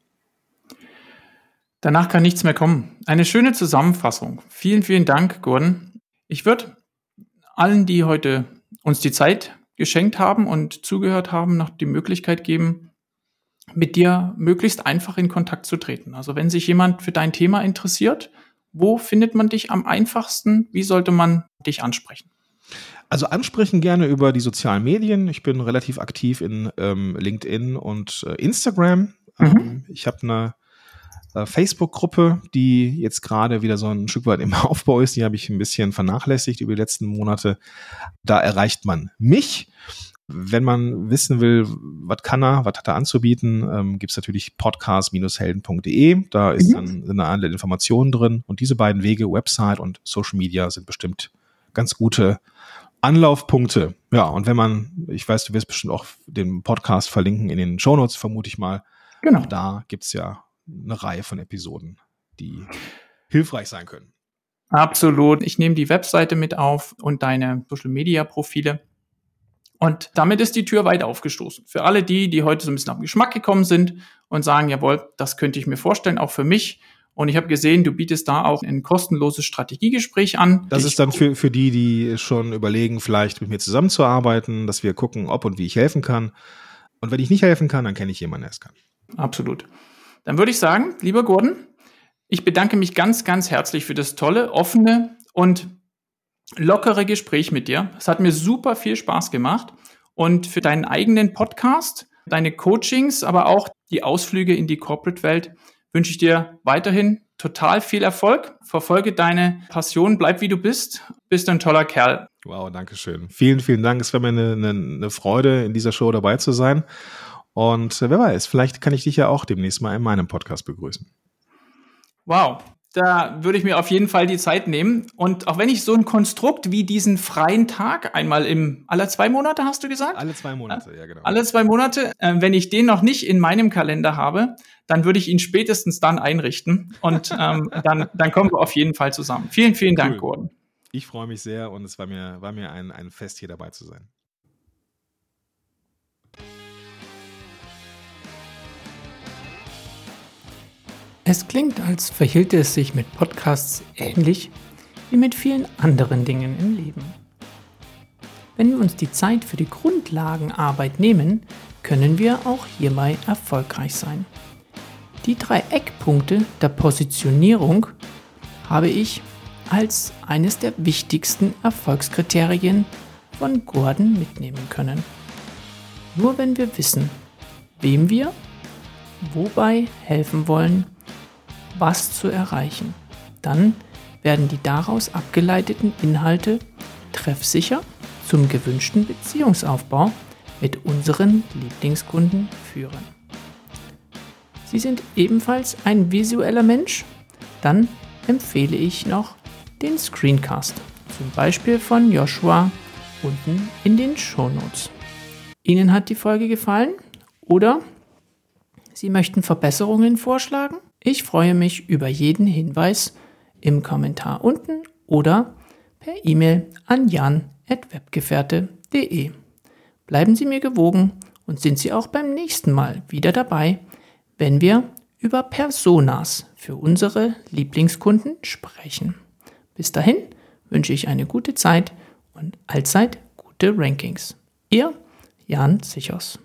Danach kann nichts mehr kommen. Eine schöne Zusammenfassung. Vielen, vielen Dank, Gordon. Ich würde allen, die heute uns die Zeit geschenkt haben und zugehört haben, noch die Möglichkeit geben, mit dir möglichst einfach in Kontakt zu treten. Also wenn sich jemand für dein Thema interessiert, wo findet man dich am einfachsten? Wie sollte man dich ansprechen? Also ansprechen gerne über die sozialen Medien. Ich bin relativ aktiv in ähm, LinkedIn und äh, Instagram. Mhm. Ähm, ich habe eine äh, Facebook-Gruppe, die jetzt gerade wieder so ein Stück weit im Aufbau ist. Die habe ich ein bisschen vernachlässigt über die letzten Monate. Da erreicht man mich. Wenn man wissen will, was kann er, was hat er anzubieten, ähm, gibt es natürlich podcast-helden.de. Da ist mhm. dann sind alle Informationen drin. Und diese beiden Wege, Website und Social Media, sind bestimmt ganz gute Anlaufpunkte. Ja, und wenn man, ich weiß, du wirst bestimmt auch den Podcast verlinken in den Shownotes, vermute ich mal. Genau. Auch da gibt's ja eine Reihe von Episoden, die hilfreich sein können. Absolut. Ich nehme die Webseite mit auf und deine Social Media Profile. Und damit ist die Tür weit aufgestoßen. Für alle die, die heute so ein bisschen auf den Geschmack gekommen sind und sagen, jawohl, das könnte ich mir vorstellen, auch für mich. Und ich habe gesehen, du bietest da auch ein kostenloses Strategiegespräch an. Das ist dann für, für die, die schon überlegen, vielleicht mit mir zusammenzuarbeiten, dass wir gucken, ob und wie ich helfen kann. Und wenn ich nicht helfen kann, dann kenne ich jemanden, der es kann. Absolut. Dann würde ich sagen, lieber Gordon, ich bedanke mich ganz, ganz herzlich für das tolle, offene und lockere Gespräch mit dir. Es hat mir super viel Spaß gemacht und für deinen eigenen Podcast, deine Coachings, aber auch die Ausflüge in die Corporate-Welt wünsche ich dir weiterhin total viel Erfolg. Verfolge deine Passion, bleib wie du bist. Bist ein toller Kerl. Wow, danke schön. Vielen, vielen Dank. Es war mir eine, eine, eine Freude, in dieser Show dabei zu sein. Und wer weiß, vielleicht kann ich dich ja auch demnächst mal in meinem Podcast begrüßen. Wow, da würde ich mir auf jeden Fall die Zeit nehmen. Und auch wenn ich so ein Konstrukt wie diesen freien Tag einmal im, alle zwei Monate hast du gesagt? Alle zwei Monate, ja genau. Alle zwei Monate, äh, wenn ich den noch nicht in meinem Kalender habe, dann würde ich ihn spätestens dann einrichten. Und ähm, dann, dann kommen wir auf jeden Fall zusammen. Vielen, vielen Dank, cool. Gordon. Ich freue mich sehr und es war mir, war mir ein, ein Fest, hier dabei zu sein. Es klingt, als verhielte es sich mit Podcasts ähnlich wie mit vielen anderen Dingen im Leben. Wenn wir uns die Zeit für die Grundlagenarbeit nehmen, können wir auch hierbei erfolgreich sein. Die drei Eckpunkte der Positionierung habe ich als eines der wichtigsten Erfolgskriterien von Gordon mitnehmen können. Nur wenn wir wissen, wem wir wobei helfen wollen, was zu erreichen. Dann werden die daraus abgeleiteten Inhalte treffsicher zum gewünschten Beziehungsaufbau mit unseren Lieblingskunden führen. Sie sind ebenfalls ein visueller Mensch? Dann empfehle ich noch den Screencast, zum Beispiel von Joshua unten in den Shownotes. Ihnen hat die Folge gefallen oder Sie möchten Verbesserungen vorschlagen? Ich freue mich über jeden Hinweis im Kommentar unten oder per E-Mail an jan.webgefährte.de. Bleiben Sie mir gewogen und sind Sie auch beim nächsten Mal wieder dabei, wenn wir über Personas für unsere Lieblingskunden sprechen. Bis dahin wünsche ich eine gute Zeit und allzeit gute Rankings. Ihr Jan Sichos.